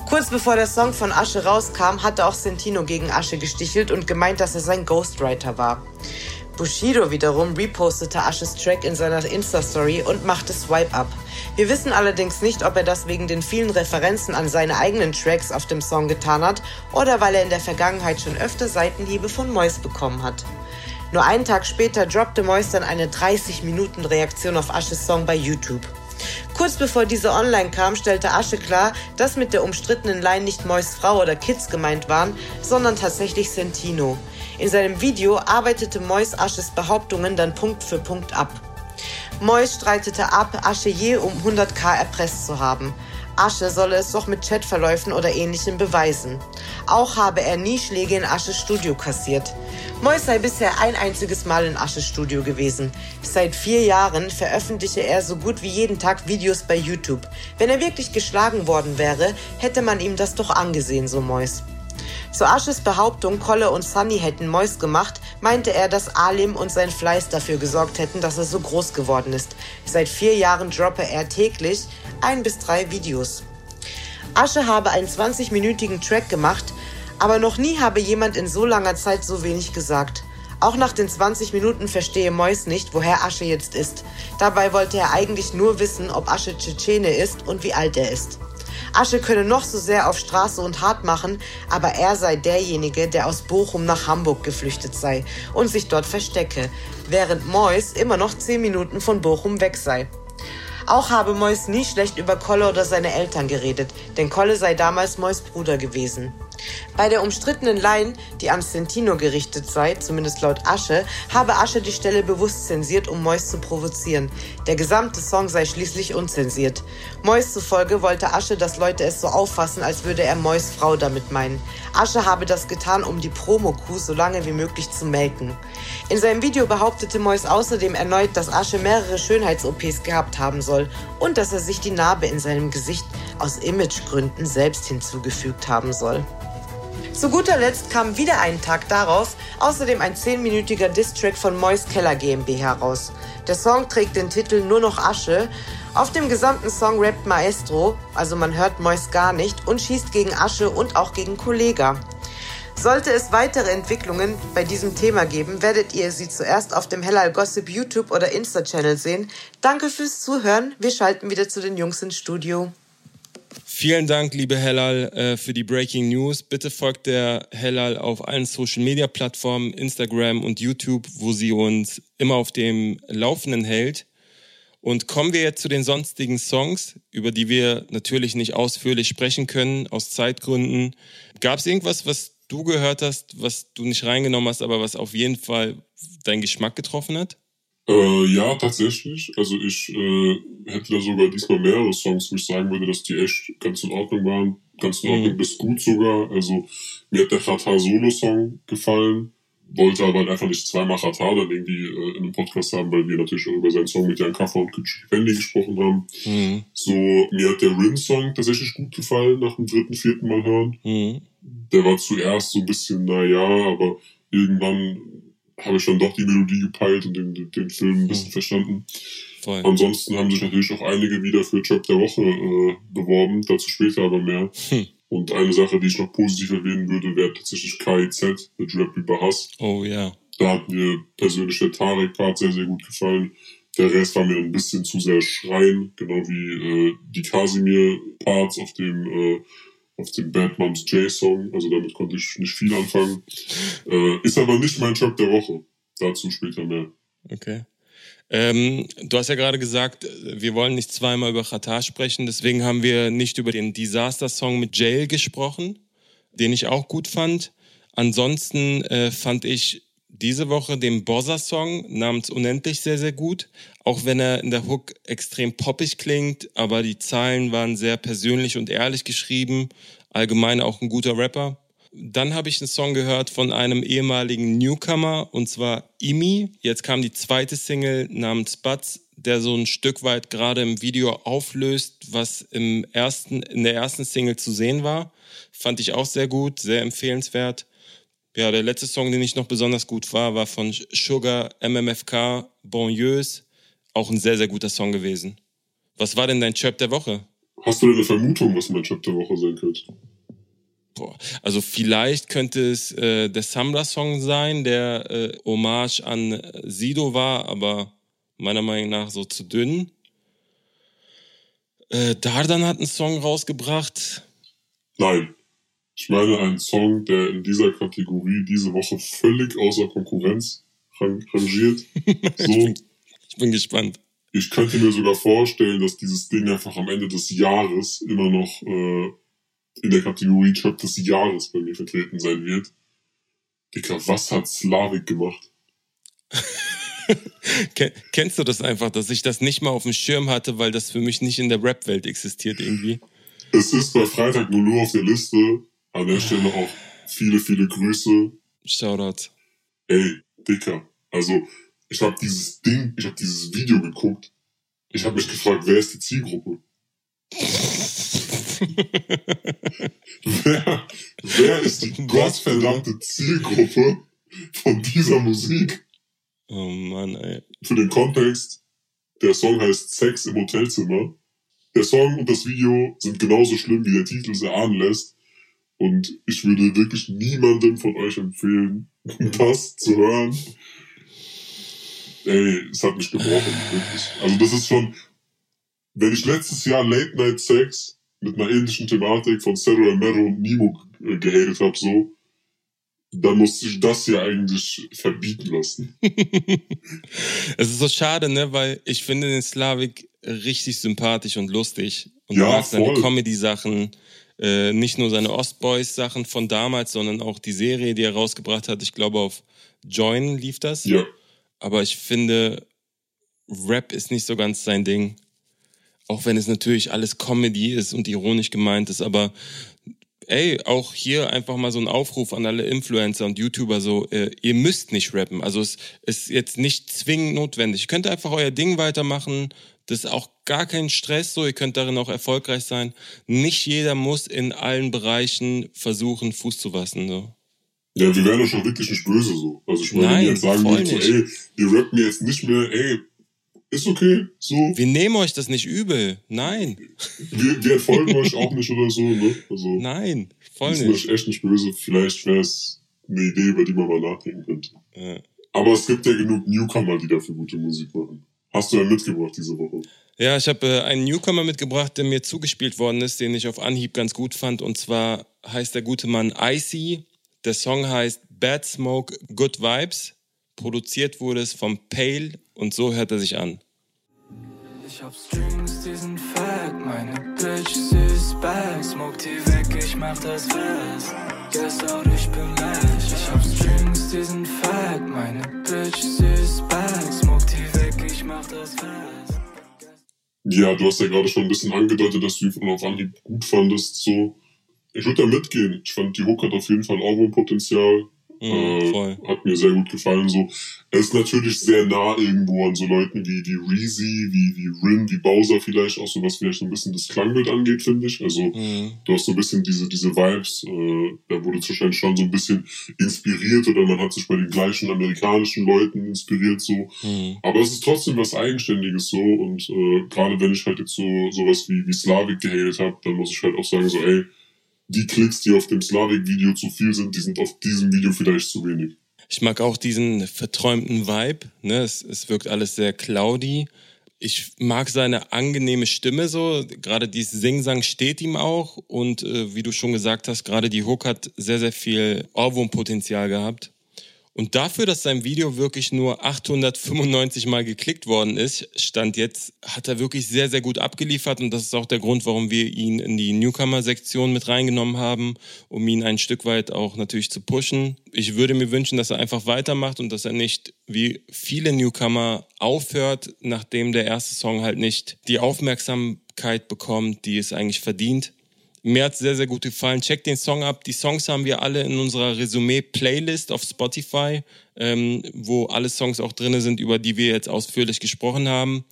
Kurz bevor der Song von Asche rauskam, hatte auch Sentino gegen Asche gestichelt und gemeint, dass er sein Ghostwriter war. Bushido wiederum repostete Ashes Track in seiner Insta-Story und machte Swipe Up. Wir wissen allerdings nicht, ob er das wegen den vielen Referenzen an seine eigenen Tracks auf dem Song getan hat oder weil er in der Vergangenheit schon öfter Seitenhiebe von Mois bekommen hat. Nur einen Tag später droppte Mois dann eine 30-Minuten-Reaktion auf Ashes Song bei YouTube. Kurz bevor diese online kam, stellte Asche klar, dass mit der umstrittenen Line nicht Mois Frau oder Kids gemeint waren, sondern tatsächlich Sentino. In seinem Video arbeitete Mois Asches Behauptungen dann Punkt für Punkt ab. Mois streitete ab, Asche je um 100k erpresst zu haben. Asche solle es doch mit Chatverläufen oder ähnlichem beweisen. Auch habe er nie Schläge in Asches Studio kassiert. Mois sei bisher ein einziges Mal in Asches Studio gewesen. Seit vier Jahren veröffentliche er so gut wie jeden Tag Videos bei YouTube. Wenn er wirklich geschlagen worden wäre, hätte man ihm das doch angesehen, so Mois. Zu Asches Behauptung, Kolle und Sunny hätten Mois gemacht, meinte er, dass Alim und sein Fleiß dafür gesorgt hätten, dass er so groß geworden ist. Seit vier Jahren droppe er täglich ein bis drei Videos. Asche habe einen 20-minütigen Track gemacht, aber noch nie habe jemand in so langer Zeit so wenig gesagt. Auch nach den 20 Minuten verstehe Mois nicht, woher Asche jetzt ist. Dabei wollte er eigentlich nur wissen, ob Asche Tschetschene ist und wie alt er ist. Asche könne noch so sehr auf Straße und hart machen, aber er sei derjenige, der aus Bochum nach Hamburg geflüchtet sei und sich dort verstecke, während Mois immer noch 10 Minuten von Bochum weg sei. Auch habe Mois nie schlecht über Kolle oder seine Eltern geredet, denn Kolle sei damals Mois Bruder gewesen. Bei der umstrittenen Line, die an Sentino gerichtet sei, zumindest laut Asche, habe Asche die Stelle bewusst zensiert, um Mois zu provozieren. Der gesamte Song sei schließlich unzensiert. Mois zufolge wollte Asche, dass Leute es so auffassen, als würde er Mois Frau damit meinen. Asche habe das getan, um die Promo-Kuh so lange wie möglich zu melken. In seinem Video behauptete Mois außerdem erneut, dass Asche mehrere Schönheits-OPs gehabt haben soll und dass er sich die Narbe in seinem Gesicht aus Imagegründen selbst hinzugefügt haben soll. Zu guter Letzt kam wieder einen Tag darauf außerdem ein 10-minütiger Distrack von Mois Keller GmbH raus. Der Song trägt den Titel Nur noch Asche. Auf dem gesamten Song rappt Maestro, also man hört Mois gar nicht, und schießt gegen Asche und auch gegen Kollega. Sollte es weitere Entwicklungen bei diesem Thema geben, werdet ihr sie zuerst auf dem Hellal Gossip YouTube oder Insta-Channel sehen. Danke fürs Zuhören. Wir schalten wieder zu den Jungs ins Studio. Vielen Dank, liebe Hellal, äh, für die Breaking News. Bitte folgt der Hellal auf allen Social Media Plattformen, Instagram und YouTube, wo sie uns immer auf dem Laufenden hält. Und kommen wir jetzt zu den sonstigen Songs, über die wir natürlich nicht ausführlich sprechen können, aus Zeitgründen. Gab es irgendwas, was du gehört hast, was du nicht reingenommen hast, aber was auf jeden Fall deinen Geschmack getroffen hat? Äh, ja, tatsächlich. Also ich äh, hätte da sogar diesmal mehrere Songs, wo ich sagen würde, dass die echt ganz in Ordnung waren. Ganz in Ordnung mhm. bis gut sogar. Also mir hat der Chata Solo-Song gefallen. Wollte aber halt einfach nicht zweimal Chata dann irgendwie äh, in einem Podcast haben, weil wir natürlich auch über seinen Song mit Jan Kaffer und Kutschik Fendi gesprochen haben. Mhm. So, mir hat der Rin-Song tatsächlich gut gefallen, nach dem dritten, vierten Mal hören. Mhm. Der war zuerst so ein bisschen, naja, aber irgendwann habe ich dann doch die Melodie gepeilt und den, den Film ein bisschen hm. verstanden. Voll. Ansonsten haben sich natürlich auch einige wieder für Job der Woche äh, beworben, dazu später aber mehr. Hm. Und eine Sache, die ich noch positiv erwähnen würde, wäre tatsächlich KIZ mit Rap über Hass. Oh ja. Da hat mir persönlich der Tarek-Part sehr, sehr gut gefallen. Der Rest war mir ein bisschen zu sehr schreien, genau wie äh, die Casimir-Parts auf dem äh, auf dem Bad Moms J-Song. Also damit konnte ich nicht viel anfangen. Äh, ist aber nicht mein Job der Woche. Dazu später mehr. Okay. Ähm, du hast ja gerade gesagt, wir wollen nicht zweimal über Qatar sprechen, deswegen haben wir nicht über den Disaster-Song mit Jail gesprochen, den ich auch gut fand. Ansonsten äh, fand ich diese Woche den Bossa-Song namens Unendlich sehr, sehr gut. Auch wenn er in der Hook extrem poppig klingt, aber die Zeilen waren sehr persönlich und ehrlich geschrieben. Allgemein auch ein guter Rapper. Dann habe ich einen Song gehört von einem ehemaligen Newcomer und zwar Imi. Jetzt kam die zweite Single namens Butts, der so ein Stück weit gerade im Video auflöst, was im ersten, in der ersten Single zu sehen war. Fand ich auch sehr gut, sehr empfehlenswert. Ja, der letzte Song, den ich noch besonders gut war, war von Sugar MMFK Bonnieus. Auch ein sehr, sehr guter Song gewesen. Was war denn dein Chirp der Woche? Hast du denn eine Vermutung, was mein Chirp der Woche sein könnte? Boah. Also vielleicht könnte es äh, der Samra-Song sein, der äh, Hommage an Sido war, aber meiner Meinung nach so zu dünn. Äh, Dardan hat einen Song rausgebracht. Nein. Ich meine einen Song, der in dieser Kategorie diese Woche völlig außer Konkurrenz rangiert. So. ich bin gespannt. Ich könnte mir sogar vorstellen, dass dieses Ding einfach am Ende des Jahres immer noch äh, in der Kategorie Trap des Jahres bei mir vertreten sein wird. Dicker, was hat Slavik gemacht? Kennst du das einfach, dass ich das nicht mal auf dem Schirm hatte, weil das für mich nicht in der Rap-Welt existiert irgendwie? Es ist bei Freitag nur, nur auf der Liste. An der Stelle auch viele, viele Grüße. Shoutout. Ey, Dicker. Also, ich habe dieses Ding, ich habe dieses Video geguckt. Ich habe mich gefragt, wer ist die Zielgruppe? wer, wer ist die gottverdammte Zielgruppe von dieser Musik? Oh Mann, ey. Für den Kontext, der Song heißt Sex im Hotelzimmer. Der Song und das Video sind genauso schlimm, wie der Titel es erahnen lässt. Und ich würde wirklich niemandem von euch empfehlen, das zu hören. Ey, es hat mich gebrochen, wirklich. Also das ist schon, wenn ich letztes Jahr Late Night Sex mit einer ähnlichen Thematik von Cedro Mero und Nemo äh, gehatet habe, so, dann musste ich das ja eigentlich verbieten lassen. es ist so schade, ne, weil ich finde den Slavik richtig sympathisch und lustig und ja, mag seine Comedy-Sachen, äh, nicht nur seine Ostboys-Sachen von damals, sondern auch die Serie, die er rausgebracht hat. Ich glaube auf Join lief das. Ja. Aber ich finde, Rap ist nicht so ganz sein Ding. Auch wenn es natürlich alles Comedy ist und ironisch gemeint ist, aber ey, auch hier einfach mal so ein Aufruf an alle Influencer und YouTuber so, äh, ihr müsst nicht rappen. Also es ist jetzt nicht zwingend notwendig. Ihr könnt einfach euer Ding weitermachen. Das ist auch gar kein Stress so. Ihr könnt darin auch erfolgreich sein. Nicht jeder muss in allen Bereichen versuchen, Fuß zu fassen. So. Ja, wir wären doch schon wirklich nicht böse so. Also ich meine, Nein, jetzt sagen wir so, ey, wir rappen jetzt nicht mehr, ey, ist okay, so. Wir nehmen euch das nicht übel, nein. Wir, wir folgen euch auch nicht oder so, ne? Also, nein, voll nicht. Sind echt nicht böse. Vielleicht wäre es eine Idee, über die man mal nachdenken könnte. Ja. Aber es gibt ja genug Newcomer, die dafür gute Musik machen. Hast du ja mitgebracht diese Woche? Ja, ich habe äh, einen Newcomer mitgebracht, der mir zugespielt worden ist, den ich auf Anhieb ganz gut fand. Und zwar heißt der gute Mann Icy. Der Song heißt Bad Smoke, Good Vibes. Produziert wurde es vom Pale und so hört er sich an. Ich hab Strings, die sind fett, meine Bitch, ist bad. Smoke die weg, ich mach das fest. Guess out, ich bin Lash. Ich hab Strings, die sind fett, meine Bitch, ist bad. Smoke die weg, mach das fest. Ja, du hast ja gerade schon ein bisschen angedeutet, dass du ihn auf Anhieb gut fandest, so. Ich würde da mitgehen. Ich fand, die Hook hat auf jeden Fall auch ein Potenzial. Mhm, äh, hat mir sehr gut gefallen. So, er ist natürlich sehr nah irgendwo an so Leuten wie, wie Reezy, wie, wie Rin, wie Bowser vielleicht, auch so was vielleicht so ein bisschen das Klangbild angeht, finde ich. Also, mhm. du hast so ein bisschen diese, diese Vibes, äh, da wurde wahrscheinlich schon so ein bisschen inspiriert oder man hat sich bei den gleichen amerikanischen Leuten inspiriert, so. Mhm. Aber es ist trotzdem was Eigenständiges so und äh, gerade wenn ich halt jetzt so sowas wie, wie Slavik gehatet habe, dann muss ich halt auch sagen, so, ey, die Klicks, die auf dem Slavik-Video zu viel sind, die sind auf diesem Video vielleicht zu wenig. Ich mag auch diesen verträumten Vibe. Ne? Es, es wirkt alles sehr cloudy. Ich mag seine angenehme Stimme so. Gerade dieses Singsang steht ihm auch. Und äh, wie du schon gesagt hast, gerade die Hook hat sehr, sehr viel Ohrwurmpotenzial gehabt. Und dafür, dass sein Video wirklich nur 895 Mal geklickt worden ist, stand jetzt, hat er wirklich sehr, sehr gut abgeliefert. Und das ist auch der Grund, warum wir ihn in die Newcomer-Sektion mit reingenommen haben, um ihn ein Stück weit auch natürlich zu pushen. Ich würde mir wünschen, dass er einfach weitermacht und dass er nicht wie viele Newcomer aufhört, nachdem der erste Song halt nicht die Aufmerksamkeit bekommt, die es eigentlich verdient. Mir hat sehr, sehr gut gefallen. Checkt den Song ab. Die Songs haben wir alle in unserer Resümee-Playlist auf Spotify, ähm, wo alle Songs auch drin sind, über die wir jetzt ausführlich gesprochen haben.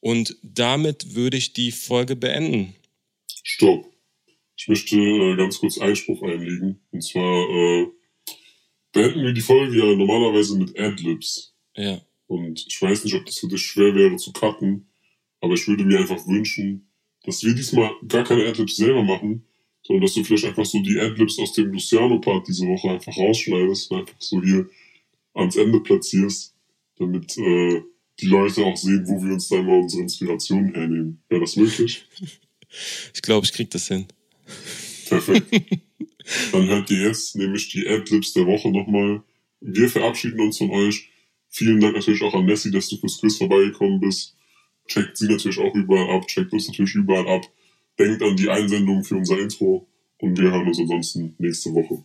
Und damit würde ich die Folge beenden. Stopp. Ich möchte äh, ganz kurz Einspruch einlegen. Und zwar äh, beenden wir die Folge ja normalerweise mit Adlibs. Ja. Und ich weiß nicht, ob das für dich schwer wäre zu cutten, aber ich würde mir einfach wünschen, dass wir diesmal gar keine Adlibs selber machen, sondern dass du vielleicht einfach so die Adlibs aus dem Luciano-Part diese Woche einfach rausschneidest und einfach so hier ans Ende platzierst, damit äh, die Leute auch sehen, wo wir uns dann mal unsere Inspirationen hernehmen. Wäre das möglich? Ich glaube, ich krieg das hin. Perfekt. Dann hört ihr jetzt nämlich die Adlibs der Woche nochmal. Wir verabschieden uns von euch. Vielen Dank natürlich auch an Messi, dass du fürs Quiz vorbeigekommen bist. Checkt sie natürlich auch überall ab, checkt uns natürlich überall ab. Denkt an die Einsendung für unser Intro und wir hören uns ansonsten nächste Woche.